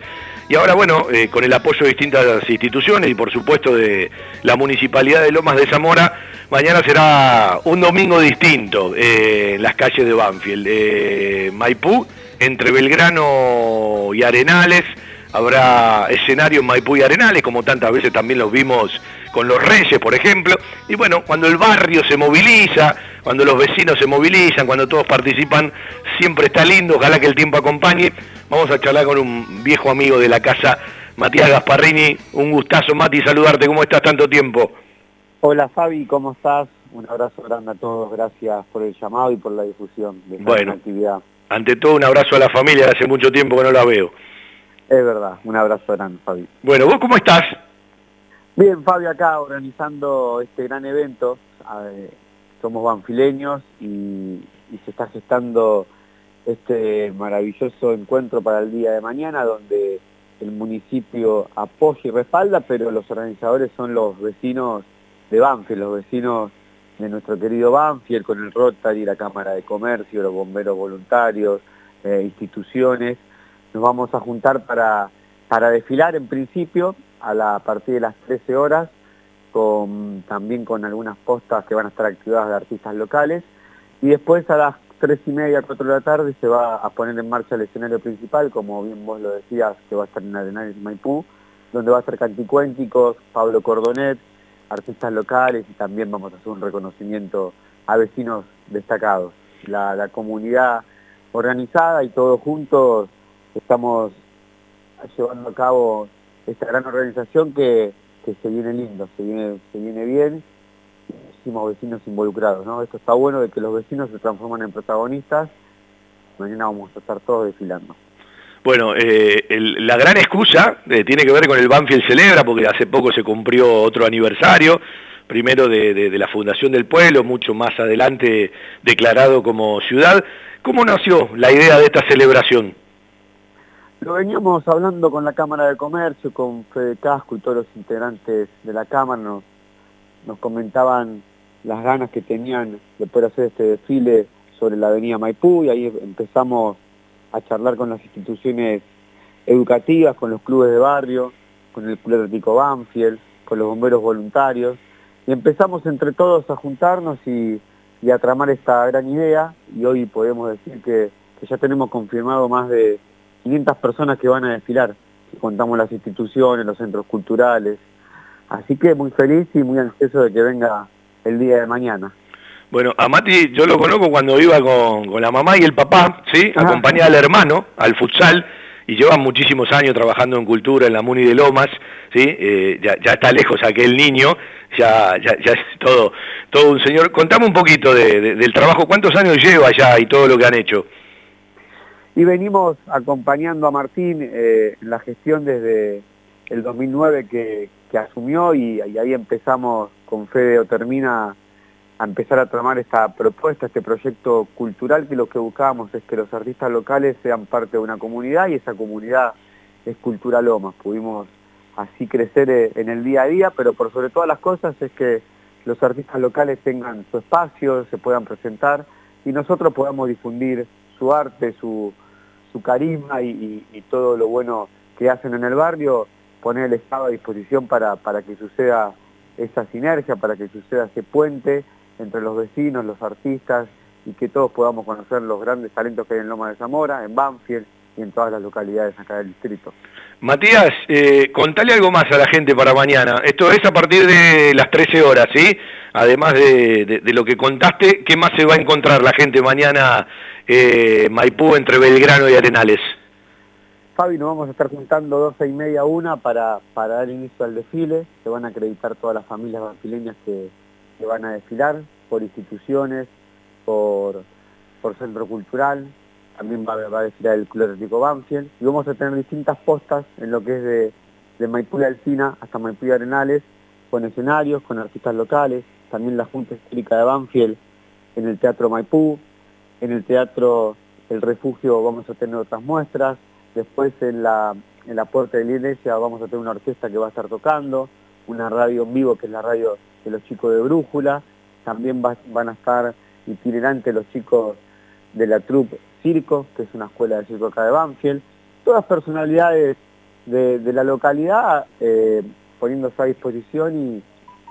Y ahora, bueno, eh, con el apoyo de distintas instituciones y por supuesto de la Municipalidad de Lomas de Zamora, mañana será un domingo distinto eh, en las calles de Banfield. Eh, Maipú, entre Belgrano y Arenales, habrá escenario en Maipú y Arenales, como tantas veces también los vimos con los Reyes, por ejemplo. Y bueno, cuando el barrio se moviliza, cuando los vecinos se movilizan, cuando todos participan, siempre está lindo, ojalá que el tiempo acompañe. Vamos a charlar con un viejo amigo de la casa, Matías Gasparrini. Un gustazo, Mati, saludarte. ¿Cómo estás tanto tiempo? Hola Fabi, ¿cómo estás? Un abrazo grande a todos, gracias por el llamado y por la difusión de esta Bueno. actividad. Ante todo, un abrazo a la familia, hace mucho tiempo que no la veo. Es verdad, un abrazo grande Fabi. Bueno, ¿vos cómo estás? Bien, Fabio, acá organizando este gran evento. Somos banfileños y, y se está gestando este maravilloso encuentro para el día de mañana, donde el municipio apoya y respalda, pero los organizadores son los vecinos de Banfield, los vecinos de nuestro querido Banfield, con el Rotary, la Cámara de Comercio, los bomberos voluntarios, eh, instituciones. Nos vamos a juntar para, para desfilar en principio a, partir de las 13 horas, con, también con algunas postas que van a estar activadas de artistas locales. Y después a las 3 y media, 4 de la tarde se va a poner en marcha el escenario principal, como bien vos lo decías, que va a estar en Arenales Maipú, donde va a estar Canticuénticos, Pablo Cordonet, artistas locales y también vamos a hacer un reconocimiento a vecinos destacados. La comunidad organizada y todos juntos estamos llevando a cabo esta gran organización que, que se viene lindo, se viene, se viene bien, muchísimos vecinos involucrados, ¿no? Esto está bueno de que los vecinos se transforman en protagonistas, mañana vamos a estar todos desfilando. Bueno, eh, la gran excusa eh, tiene que ver con el Banfield Celebra, porque hace poco se cumplió otro aniversario, primero de- de la Fundación del Pueblo, mucho más adelante declarado como ciudad. ¿Cómo nació la idea de esta celebración? Lo veníamos hablando con la Cámara de Comercio, con Fede Casco y todos los integrantes de la Cámara, nos, comentaban las ganas que tenían de poder hacer este desfile sobre la avenida Maipú y ahí empezamos a charlar con las instituciones educativas, con los clubes de barrio, con el Club Atlético Banfield, con los bomberos voluntarios. Y empezamos entre todos a juntarnos y, a tramar esta gran idea. Y hoy podemos decir que ya tenemos confirmado más de 500 personas que van a desfilar, si contamos las instituciones, los centros culturales. Así que muy feliz y muy ansioso de que venga el día de mañana. Bueno, a Mati yo lo conozco cuando iba con, con la mamá y el papá, ¿sí? Acompañaba al hermano al futsal y llevan muchísimos años trabajando en cultura en la Muni de Lomas, ¿sí? Eh, ya, está lejos aquel niño, ya, ya, ya, es todo, todo un señor. Contame un poquito del trabajo, ¿cuántos años lleva ya y todo lo que han hecho? Y venimos acompañando a Martín eh, en la gestión desde el 2009 que, asumió y, ahí empezamos con Fede o Termina a empezar a tramar esta propuesta, este proyecto cultural que lo que buscábamos es que los artistas locales sean parte de una comunidad y esa comunidad es Cultura Lomas. Pudimos así crecer eh, en el día a día, pero por sobre todas las cosas es que los artistas locales tengan su espacio, se puedan presentar y nosotros podamos difundir su arte, su, carisma y, todo lo bueno que hacen en el barrio, poner el Estado a disposición para, para que suceda esa sinergia, para que suceda ese puente entre los vecinos, los artistas y que todos podamos conocer los grandes talentos que hay en Loma de Zamora, en Banfield y en todas las localidades acá del distrito. Matías, eh, contale algo más a la gente para mañana. Esto es a partir de las 13 horas, ¿sí? Además de, lo que contaste, ¿qué más se va a encontrar la gente mañana eh, Maipú entre Belgrano y Arenales? Fabi, nos vamos a estar juntando 12 y media una para, para dar inicio al desfile. Se van a acreditar todas las familias banfileñas que, que van a desfilar por instituciones, por, por centro cultural, también va, a desfilar el Club Atlético Banfield, y vamos a tener distintas postas en lo que es de, de Maipú y Alcina hasta Maipú y Arenales, con escenarios, con artistas locales, también la Junta Histórica de Banfield en el Teatro Maipú, en el Teatro El Refugio vamos a tener otras muestras, después en la, en la Puerta de la Iglesia vamos a tener una orquesta que va a estar tocando, una radio en vivo que es la radio de los chicos de Brújula, también van a estar itinerantes los chicos de la Troupe Circo, que es una escuela de circo acá de Banfield, todas personalidades de, la localidad eh, poniéndose a disposición y,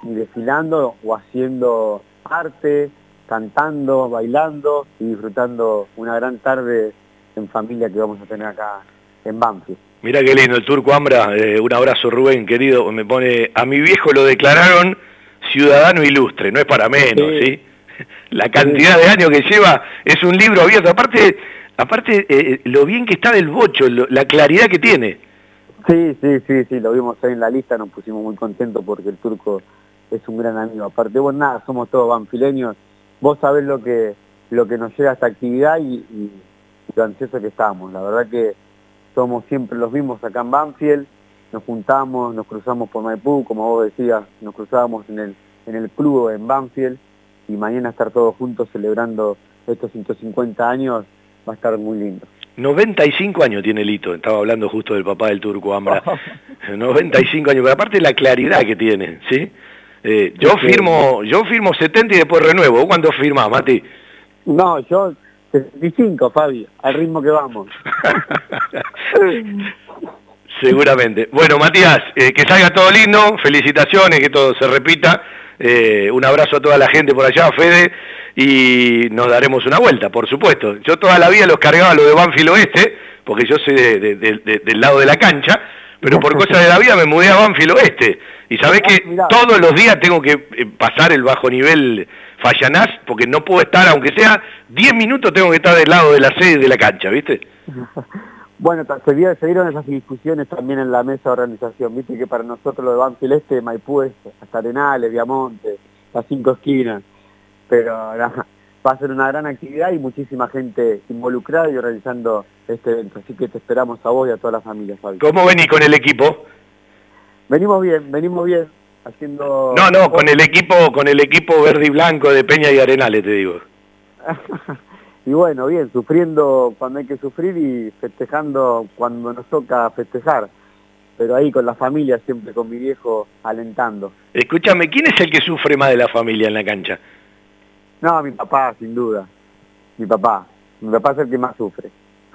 desfilando o haciendo arte, cantando, bailando y disfrutando una gran tarde en familia que vamos a tener acá en Banfield. Mira qué lindo el turco Ambra, eh, un abrazo Rubén querido, me pone, a mi viejo lo declararon ciudadano ilustre, no es para menos, ¿sí? La cantidad de años que lleva es un libro abierto. Aparte, aparte eh, lo bien que está del bocho, la claridad que tiene. Sí, sí, sí, sí, lo vimos ahí en la lista, nos pusimos muy contentos porque el turco es un gran amigo. Aparte, vos nada, somos todos banfileños, vos sabés lo que, lo que nos llega a esta actividad y, y, lo ansioso que estamos. La verdad que somos siempre los mismos acá en Banfield, nos juntamos, nos cruzamos por Maipú, como vos decías, nos cruzábamos en el, en el club en Banfield y mañana estar todos juntos celebrando estos 150 años va a estar muy lindo. 95 años tiene Lito, estaba hablando justo del papá del turco Ambra. 95 años, pero aparte la claridad que tiene, ¿sí? Eh, yo firmo yo firmo 70 y después renuevo. ¿Cuándo firmás, Mati? No, yo 65, Fabi, al ritmo que vamos. Seguramente. Bueno, Matías, eh, que salga todo lindo, felicitaciones, que todo se repita. Eh, un abrazo a toda la gente por allá, Fede, y nos daremos una vuelta, por supuesto. Yo toda la vida los cargaba lo de Banfield Oeste, porque yo soy del lado de la cancha, pero por cosas de la vida me mudé a Banfield Oeste. Y sabés que todos los días tengo que eh, pasar el bajo nivel Fallanás, porque no puedo estar, aunque sea 10 minutos, tengo que estar del lado de la sede de la cancha, ¿viste? Bueno, se, dieron esas discusiones también en la mesa de organización, viste que para nosotros lo de Banfield Este, Maipú es hasta Arenales, Viamonte, las cinco esquinas, pero va a ser una gran actividad y muchísima gente involucrada y organizando este evento, así que te esperamos a vos y a toda la familia, Fabi. ¿Cómo venís con el equipo? Venimos bien, venimos bien, haciendo... No, no, con el equipo, con el equipo verde y blanco de Peña y Arenales, te digo. y bueno, bien, sufriendo cuando hay que sufrir y festejando cuando nos toca festejar. Pero ahí con la familia, siempre con mi viejo alentando. Escúchame, ¿quién es el que sufre más de la familia en la cancha? No, mi papá, sin duda. Mi papá. Mi papá es el que más sufre.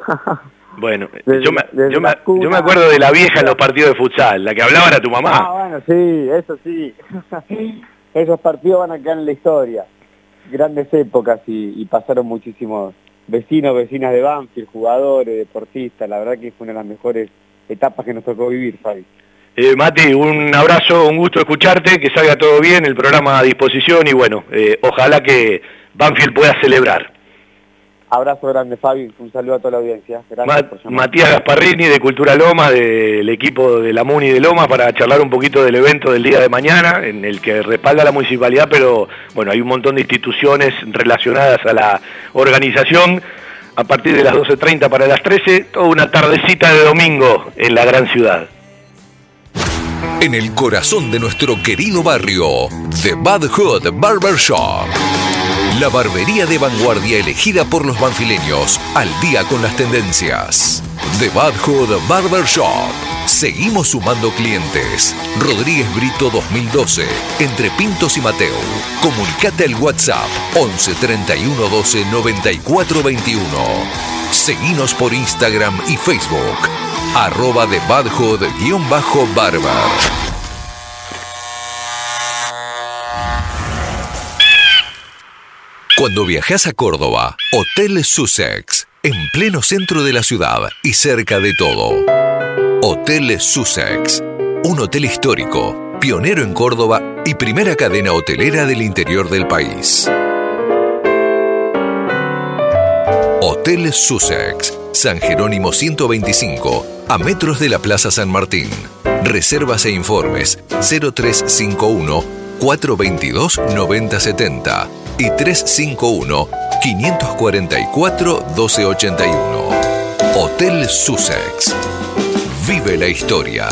Bueno, yo, me, yo, me, yo, me, acuerdo de la vieja en los partidos de futsal, la que hablaba era tu mamá. Ah, bueno, sí, eso sí. Esos partidos van a quedar en la historia grandes épocas y, pasaron muchísimos vecinos, vecinas de Banfield, jugadores, deportistas. La verdad que fue una de las mejores etapas que nos tocó vivir, Fabi. Eh, Mati, un abrazo, un gusto escucharte, que salga todo bien, el programa a disposición y bueno, eh, ojalá que Banfield pueda celebrar. Abrazo grande, Fabi. Un saludo a toda la audiencia. Gracias Ma- por llamar. Matías Gasparrini de Cultura Loma, del equipo de la MUNI de Loma, para charlar un poquito del evento del día de mañana, en el que respalda la municipalidad, pero bueno, hay un montón de instituciones relacionadas a la organización. A partir de las 12.30 para las 13, toda una tardecita de domingo en la gran ciudad. En el corazón de nuestro querido barrio, The Bad Hood Barber Shop. La barbería de vanguardia elegida por los banfileños, al día con las tendencias. The Bad Hood Barber Shop. Seguimos sumando clientes. Rodríguez Brito 2012, entre Pintos y Mateo. Comunicate al WhatsApp 11 31 12 94 21. Seguinos por Instagram y Facebook. Arroba The Bad Hood-Barber. Cuando viajas a Córdoba, Hotel Sussex, en pleno centro de la ciudad y cerca de todo. Hotel Sussex, un hotel histórico, pionero en Córdoba y primera cadena hotelera del interior del país. Hotel Sussex, San Jerónimo 125, a metros de la Plaza San Martín. Reservas e informes 0351 422 9070 y 351 544 1281. Hotel Sussex. Vive la historia.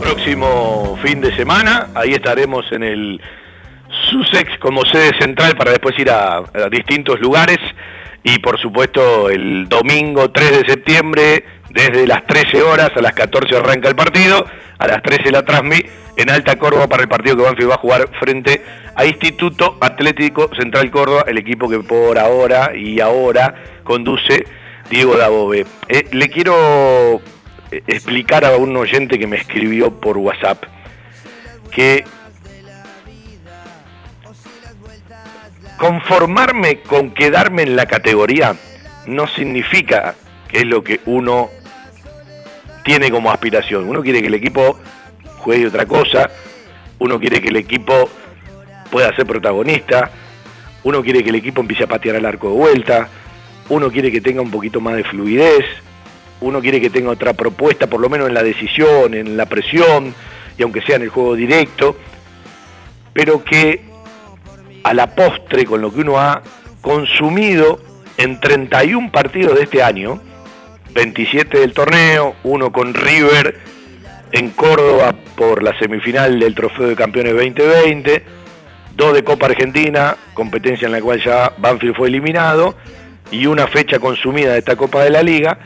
Próximo fin de semana, ahí estaremos en el Sussex como sede central para después ir a distintos lugares y por supuesto el domingo 3 de septiembre desde las 13 horas a las 14 arranca el partido, a las 13 la transmi en Alta Córdoba para el partido que Banfield va a jugar frente a Instituto Atlético Central Córdoba, el equipo que por ahora y ahora conduce Diego Dabove. Eh, le quiero eh, explicar a un oyente que me escribió por WhatsApp que conformarme con quedarme en la categoría no significa que es lo que uno tiene como aspiración. Uno quiere que el equipo juegue otra cosa, uno quiere que el equipo pueda ser protagonista, uno quiere que el equipo empiece a patear al arco de vuelta, uno quiere que tenga un poquito más de fluidez, uno quiere que tenga otra propuesta, por lo menos en la decisión, en la presión, y aunque sea en el juego directo, pero que a la postre, con lo que uno ha consumido en 31 partidos de este año, 27 del torneo, uno con River en Córdoba por la semifinal del Trofeo de Campeones 2020, dos de Copa Argentina, competencia en la cual ya Banfield fue eliminado, y una fecha consumida de esta Copa de la Liga,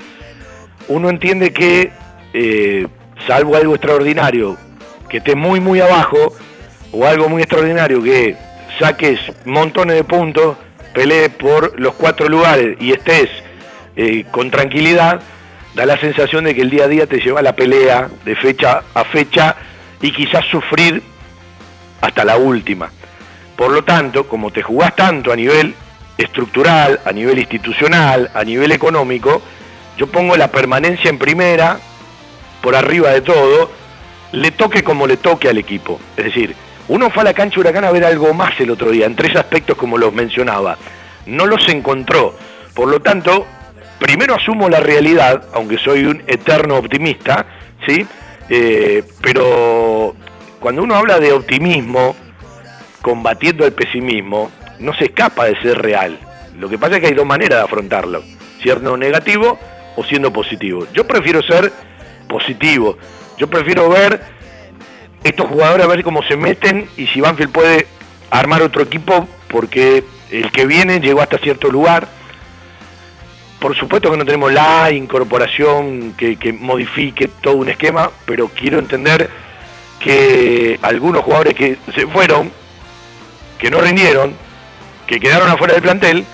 uno entiende que, eh, salvo algo extraordinario, que esté muy muy abajo, o algo muy extraordinario que saques montones de puntos, pelees por los cuatro lugares y estés eh, con tranquilidad, da la sensación de que el día a día te lleva la pelea de fecha a fecha y quizás sufrir hasta la última. Por lo tanto, como te jugás tanto a nivel estructural, a nivel institucional, a nivel económico, yo pongo la permanencia en primera, por arriba de todo, le toque como le toque al equipo. Es decir, uno fue a la cancha Huracán a ver algo más el otro día, en tres aspectos como los mencionaba. No los encontró. Por lo tanto, primero asumo la realidad, aunque soy un eterno optimista, ¿sí? Eh, pero cuando uno habla de optimismo, combatiendo el pesimismo, no se escapa de ser real. Lo que pasa es que hay dos maneras de afrontarlo, siendo negativo o siendo positivo. Yo prefiero ser positivo, yo prefiero ver estos jugadores a ver cómo se meten y si Banfield puede armar otro equipo porque el que viene llegó hasta cierto lugar. Por supuesto que no tenemos la incorporación que, que modifique todo un esquema, pero quiero entender que algunos jugadores que se fueron, que no rindieron, que quedaron afuera del plantel,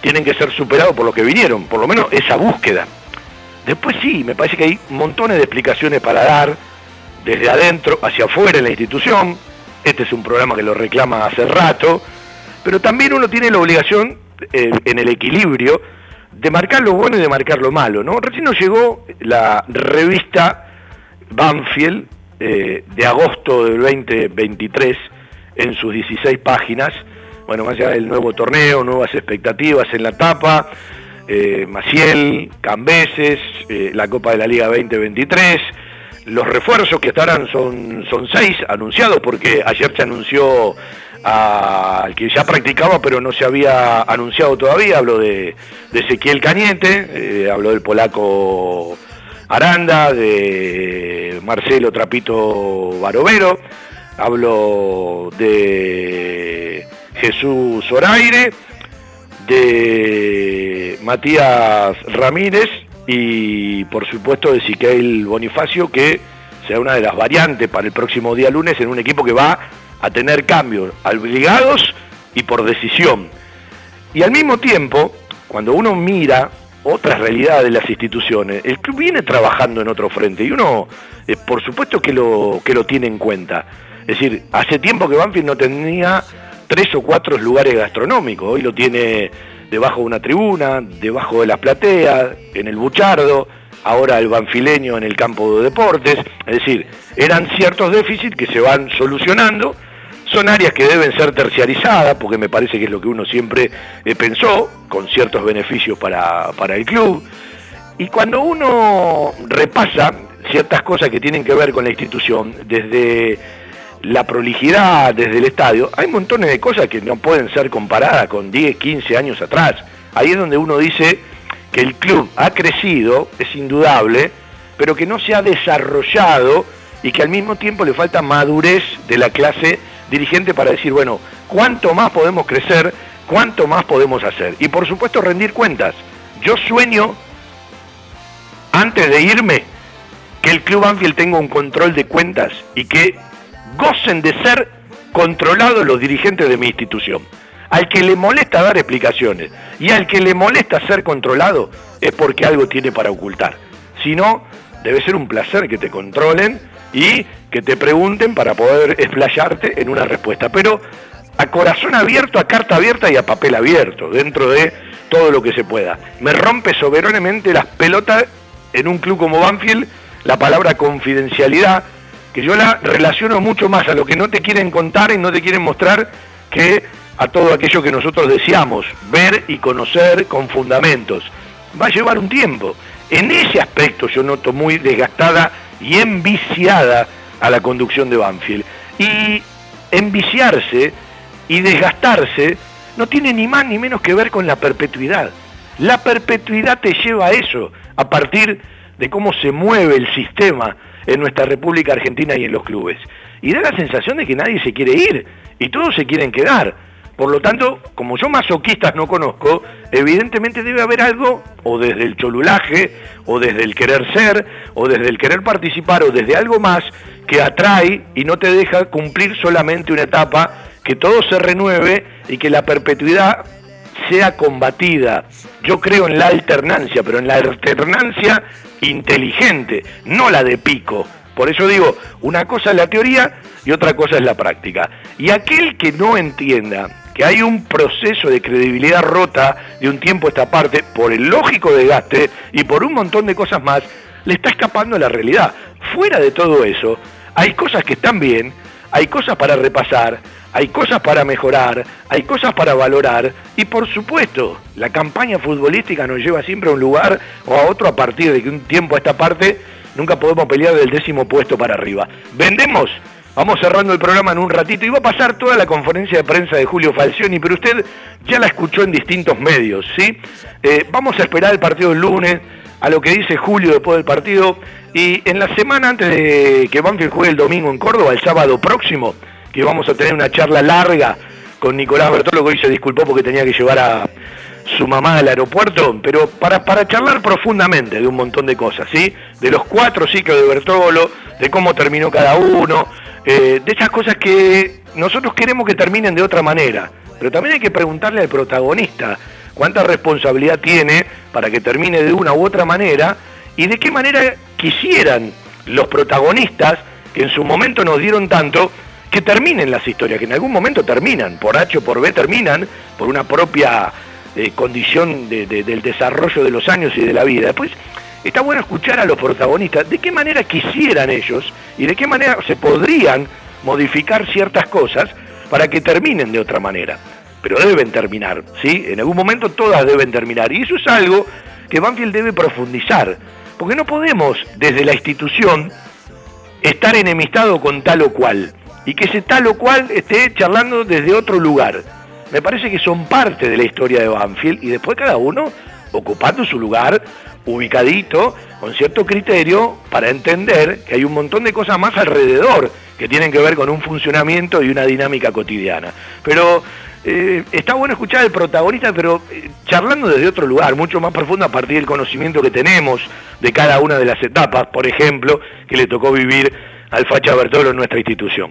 tienen que ser superados por lo que vinieron, por lo menos esa búsqueda. Después sí, me parece que hay montones de explicaciones para dar, desde adentro hacia afuera en la institución. Este es un programa que lo reclama hace rato, pero también uno tiene la obligación eh, en el equilibrio de marcar lo bueno y de marcar lo malo. ¿no? Recién nos llegó la revista Banfield, eh, de agosto del 2023 en sus 16 páginas. Bueno, más allá del nuevo torneo, nuevas expectativas en la tapa, eh, Maciel, Cambeses, eh, la Copa de la Liga 2023. Los refuerzos que estarán son, son seis anunciados porque ayer se anunció al que ya practicaba pero no se había anunciado todavía. Hablo de, Ezequiel Cañete, eh, hablo del polaco Aranda, de Marcelo Trapito Barovero, hablo de Jesús Oraire, de Matías Ramírez y por supuesto de Siquel Bonifacio, que será una de las variantes para el próximo día lunes en un equipo que va a tener cambios obligados y por decisión. Y al mismo tiempo, cuando uno mira otras realidades de las instituciones, el club viene trabajando en otro frente y uno, eh, por supuesto que lo, que lo tiene en cuenta. Es decir, hace tiempo que Banfield no tenía tres o cuatro lugares gastronómicos, hoy lo tiene debajo de una tribuna, debajo de las plateas, en el Buchardo, ahora el banfileño en el campo de deportes, es decir, eran ciertos déficits que se van solucionando, son áreas que deben ser terciarizadas, porque me parece que es lo que uno siempre eh, pensó, con ciertos beneficios para, para el club, y cuando uno repasa ciertas cosas que tienen que ver con la institución, desde la prolijidad desde el estadio, hay montones de cosas que no pueden ser comparadas con 10, 15 años atrás. Ahí es donde uno dice que el club ha crecido, es indudable, pero que no se ha desarrollado y que al mismo tiempo le falta madurez de la clase dirigente para decir, bueno, ¿cuánto más podemos crecer? ¿Cuánto más podemos hacer? Y por supuesto rendir cuentas. Yo sueño, antes de irme, que el Club Anfield tenga un control de cuentas y que gocen de ser controlados los dirigentes de mi institución. Al que le molesta dar explicaciones y al que le molesta ser controlado es porque algo tiene para ocultar. Si no, debe ser un placer que te controlen y que te pregunten para poder explayarte en una respuesta. Pero a corazón abierto, a carta abierta y a papel abierto, dentro de todo lo que se pueda. Me rompe soberanamente las pelotas en un club como Banfield la palabra confidencialidad que yo la relaciono mucho más a lo que no te quieren contar y no te quieren mostrar que a todo aquello que nosotros deseamos, ver y conocer con fundamentos. Va a llevar un tiempo. En ese aspecto yo noto muy desgastada y enviciada a la conducción de Banfield. Y enviciarse y desgastarse no tiene ni más ni menos que ver con la perpetuidad. La perpetuidad te lleva a eso, a partir de cómo se mueve el sistema en nuestra República Argentina y en los clubes. Y da la sensación de que nadie se quiere ir y todos se quieren quedar. Por lo tanto, como yo masoquistas no conozco, evidentemente debe haber algo, o desde el cholulaje, o desde el querer ser, o desde el querer participar, o desde algo más, que atrae y no te deja cumplir solamente una etapa, que todo se renueve y que la perpetuidad sea combatida. Yo creo en la alternancia, pero en la alternancia inteligente, no la de pico. Por eso digo, una cosa es la teoría y otra cosa es la práctica. Y aquel que no entienda que hay un proceso de credibilidad rota de un tiempo a esta parte por el lógico desgaste y por un montón de cosas más, le está escapando la realidad. Fuera de todo eso, hay cosas que están bien, hay cosas para repasar, hay cosas para mejorar, hay cosas para valorar y por supuesto la campaña futbolística nos lleva siempre a un lugar o a otro a partir de que un tiempo a esta parte nunca podemos pelear del décimo puesto para arriba. Vendemos, vamos cerrando el programa en un ratito y va a pasar toda la conferencia de prensa de Julio Falcioni, pero usted ya la escuchó en distintos medios, ¿sí? Eh, vamos a esperar el partido el lunes, a lo que dice Julio después del partido y en la semana antes de que Banfield juegue el domingo en Córdoba, el sábado próximo, que vamos a tener una charla larga con Nicolás Bertolo, que hoy se disculpó porque tenía que llevar a su mamá al aeropuerto, pero para, para charlar profundamente de un montón de cosas, ¿sí? De los cuatro ciclos de Bertolo, de cómo terminó cada uno, eh, de esas cosas que nosotros queremos que terminen de otra manera, pero también hay que preguntarle al protagonista cuánta responsabilidad tiene para que termine de una u otra manera y de qué manera quisieran los protagonistas que en su momento nos dieron tanto que terminen las historias, que en algún momento terminan, por H o por B terminan, por una propia eh, condición del desarrollo de los años y de la vida. Después, está bueno escuchar a los protagonistas, de qué manera quisieran ellos y de qué manera se podrían modificar ciertas cosas para que terminen de otra manera. Pero deben terminar, ¿sí? En algún momento todas deben terminar. Y eso es algo que Banfield debe profundizar. Porque no podemos, desde la institución, estar enemistado con tal o cual. Y que ese tal o cual esté charlando desde otro lugar. Me parece que son parte de la historia de Banfield y después cada uno ocupando su lugar, ubicadito, con cierto criterio, para entender que hay un montón de cosas más alrededor que tienen que ver con un funcionamiento y una dinámica cotidiana. Pero eh, está bueno escuchar al protagonista, pero eh, charlando desde otro lugar, mucho más profundo a partir del conocimiento que tenemos de cada una de las etapas, por ejemplo, que le tocó vivir al Facha Bertolo en nuestra institución.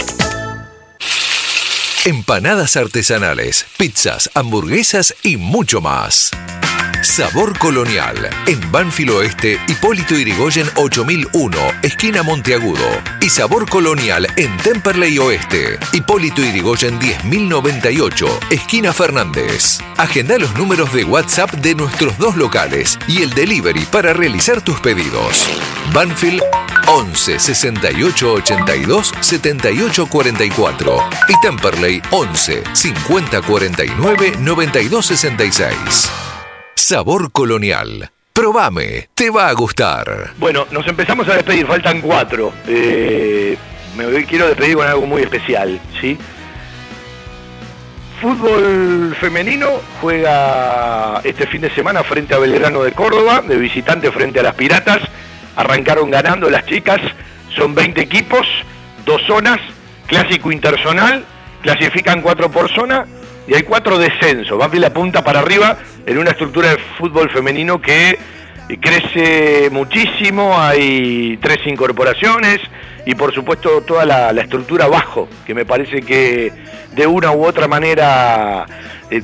Empanadas artesanales, pizzas, hamburguesas y mucho más. Sabor Colonial, en Banfield Oeste, Hipólito Irigoyen 8001, esquina Monteagudo. Y Sabor Colonial en Temperley Oeste, Hipólito Irigoyen 10098, esquina Fernández. Agenda los números de WhatsApp de nuestros dos locales y el delivery para realizar tus pedidos. Banfield 11 68 82 78 44 y Temperley 11 50 49 92 66. Sabor colonial. Probame, te va a gustar. Bueno, nos empezamos a despedir, faltan cuatro. Eh, me quiero despedir con algo muy especial, ¿sí? Fútbol femenino juega este fin de semana frente a Belgrano de Córdoba, de visitante frente a las Piratas. Arrancaron ganando las chicas, son 20 equipos, dos zonas, clásico interzonal, clasifican cuatro por zona y hay cuatro descensos. Banfield apunta para arriba en una estructura de fútbol femenino que crece muchísimo, hay tres incorporaciones y por supuesto toda la, estructura abajo, que me parece que de una u otra manera eh,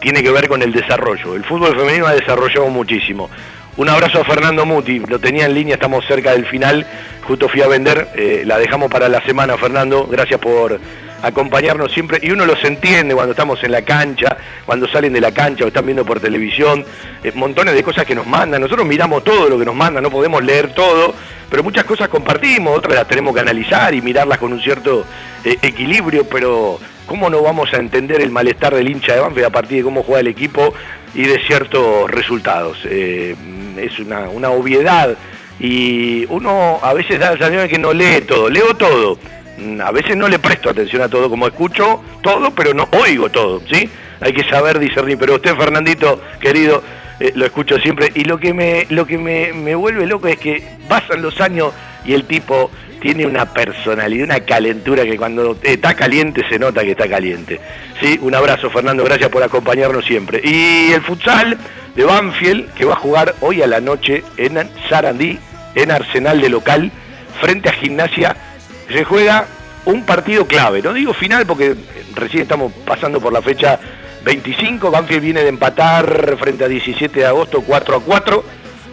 tiene que ver con el desarrollo. El fútbol femenino ha desarrollado muchísimo. Un abrazo a Fernando Muti, lo tenía en línea, estamos cerca del final, justo fui a vender, eh, la dejamos para la semana Fernando, gracias por acompañarnos siempre y uno los entiende cuando estamos en la cancha, cuando salen de la cancha o están viendo por televisión, eh, montones de cosas que nos mandan, nosotros miramos todo lo que nos mandan, no podemos leer todo, pero muchas cosas compartimos, otras las tenemos que analizar y mirarlas con un cierto eh, equilibrio, pero ¿cómo no vamos a entender el malestar del hincha de Banfield a partir de cómo juega el equipo y de ciertos resultados? Es una, una obviedad. Y uno a veces da la sensación de que no lee todo, leo todo, Mm, a veces no le presto atención a todo, como escucho todo, pero no oigo todo, ¿sí? Hay que saber discernir, pero usted, Fernandito, querido, eh, lo escucho siempre, y lo que, me, lo que me, vuelve loco es que pasan los años y el tipo tiene una personalidad, una calentura que cuando está caliente se nota que está caliente. Sí, un abrazo Fernando, gracias por acompañarnos siempre. Y el futsal de Banfield, que va a jugar hoy a la noche en Sarandí, en Arsenal de local, frente a Gimnasia se juega un partido clave. No digo final porque recién estamos pasando por la fecha 25. Banfield viene de empatar frente a 17 de agosto 4 a 4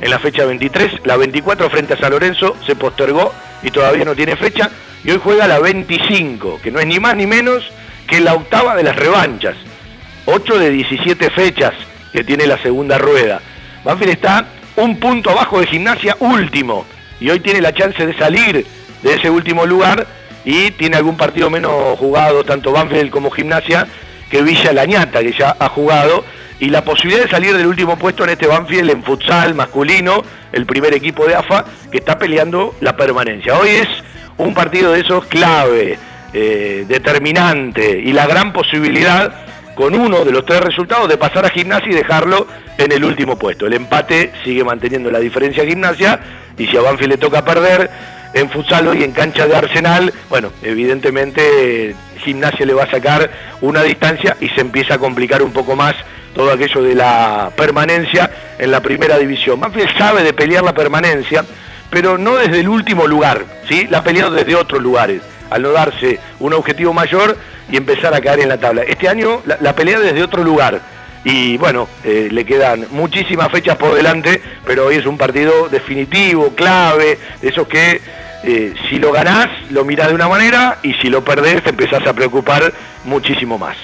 en la fecha 23. La 24 frente a San Lorenzo se postergó y todavía no tiene fecha. Y hoy juega la 25, que no es ni más ni menos que la octava de las revanchas. 8 de 17 fechas que tiene la segunda rueda. Banfield está un punto abajo de gimnasia último y hoy tiene la chance de salir de ese último lugar y tiene algún partido menos jugado, tanto Banfield como Gimnasia, que Villa Lañata, que ya ha jugado, y la posibilidad de salir del último puesto en este Banfield en futsal masculino, el primer equipo de AFA, que está peleando la permanencia. Hoy es un partido de esos clave, eh, determinante, y la gran posibilidad con uno de los tres resultados de pasar a gimnasia y dejarlo en el último puesto. El empate sigue manteniendo la diferencia a gimnasia y si a Banfield le toca perder, en futsal hoy en cancha de Arsenal, bueno, evidentemente Gimnasia le va a sacar una distancia y se empieza a complicar un poco más todo aquello de la permanencia en la primera división. Banfield sabe de pelear la permanencia, pero no desde el último lugar, ¿sí? La ha peleado desde otros lugares, al no darse un objetivo mayor y empezar a caer en la tabla. Este año la, pelea desde otro lugar. Y bueno, eh, le quedan muchísimas fechas por delante, pero hoy es un partido definitivo, clave, de esos que eh, si lo ganás, lo mirás de una manera y si lo perdés te empezás a preocupar muchísimo más.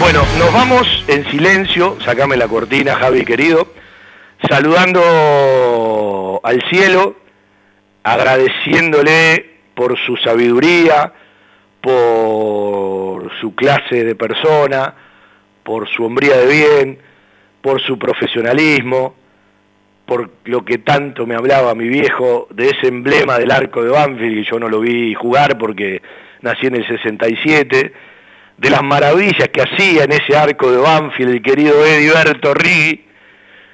Bueno, nos vamos en silencio, sacame la cortina, Javi querido, saludando al cielo, agradeciéndole por su sabiduría, por su clase de persona, por su hombría de bien, por su profesionalismo, por lo que tanto me hablaba mi viejo de ese emblema del arco de Banfield, y yo no lo vi jugar porque nací en el 67, de las maravillas que hacía en ese arco de Banfield el querido Ediberto Riggi,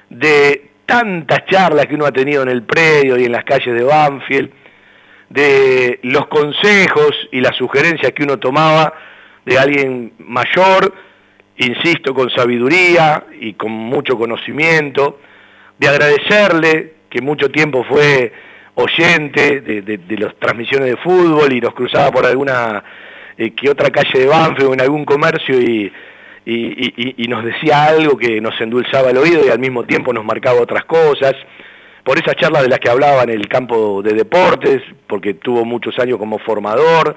de tantas charlas que uno ha tenido en el predio y en las calles de Banfield, de los consejos y las sugerencias que uno tomaba de alguien mayor, insisto, con sabiduría y con mucho conocimiento, de agradecerle que mucho tiempo fue oyente de, las transmisiones de fútbol y nos cruzaba por alguna eh, que otra calle de Banfield o en algún comercio y, y, nos decía algo que nos endulzaba el oído y al mismo tiempo nos marcaba otras cosas. Por esas charlas de las que hablaba en el campo de deportes, porque tuvo muchos años como formador,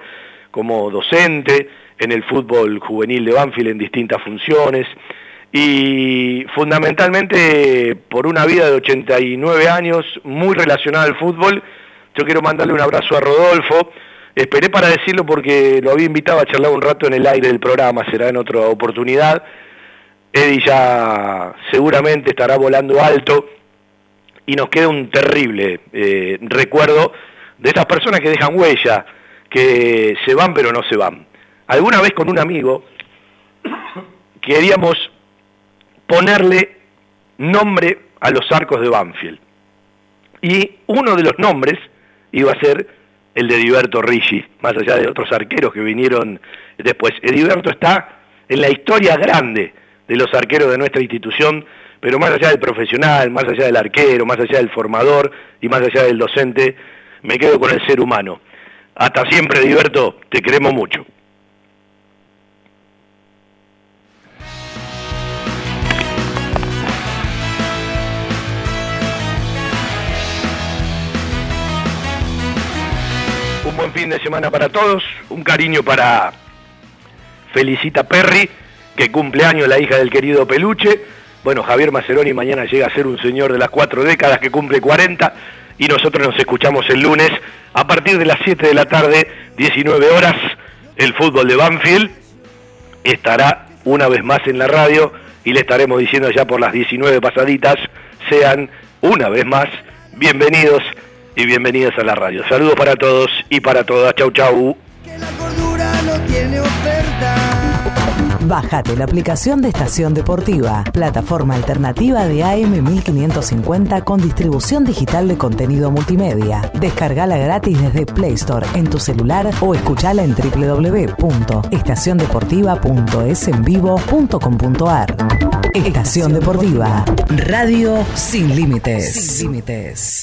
como docente, en el fútbol juvenil de Banfield en distintas funciones y fundamentalmente por una vida de 89 años muy relacionada al fútbol. Yo quiero mandarle un abrazo a Rodolfo. Esperé para decirlo porque lo había invitado a charlar un rato en el aire del programa, será en otra oportunidad. Eddie ya seguramente estará volando alto y nos queda un terrible eh, recuerdo de estas personas que dejan huella, que se van pero no se van. Alguna vez con un amigo queríamos ponerle nombre a los arcos de Banfield. Y uno de los nombres iba a ser el de Ediberto Ricci, más allá de otros arqueros que vinieron después. Ediberto está en la historia grande de los arqueros de nuestra institución, pero más allá del profesional, más allá del arquero, más allá del formador y más allá del docente, me quedo con el ser humano. Hasta siempre, Ediberto, te queremos mucho. Un buen fin de semana para todos, un cariño para Felicita Perry, que cumple años la hija del querido Peluche. Bueno, Javier Maceroni mañana llega a ser un señor de las cuatro décadas que cumple 40 y nosotros nos escuchamos el lunes a partir de las 7 de la tarde, 19 horas, el fútbol de Banfield estará una vez más en la radio y le estaremos diciendo ya por las 19 pasaditas, sean una vez más bienvenidos y bienvenidos a la radio. Saludos para todos y para todas. Chau, chau. Bájate la aplicación de Estación Deportiva, plataforma alternativa de AM1550 con distribución digital de contenido multimedia. Descargala gratis desde Play Store en tu celular o escuchala en www.estaciondeportiva.esenvivo.com.ar. Estación Deportiva, radio sin límites. Sin límites.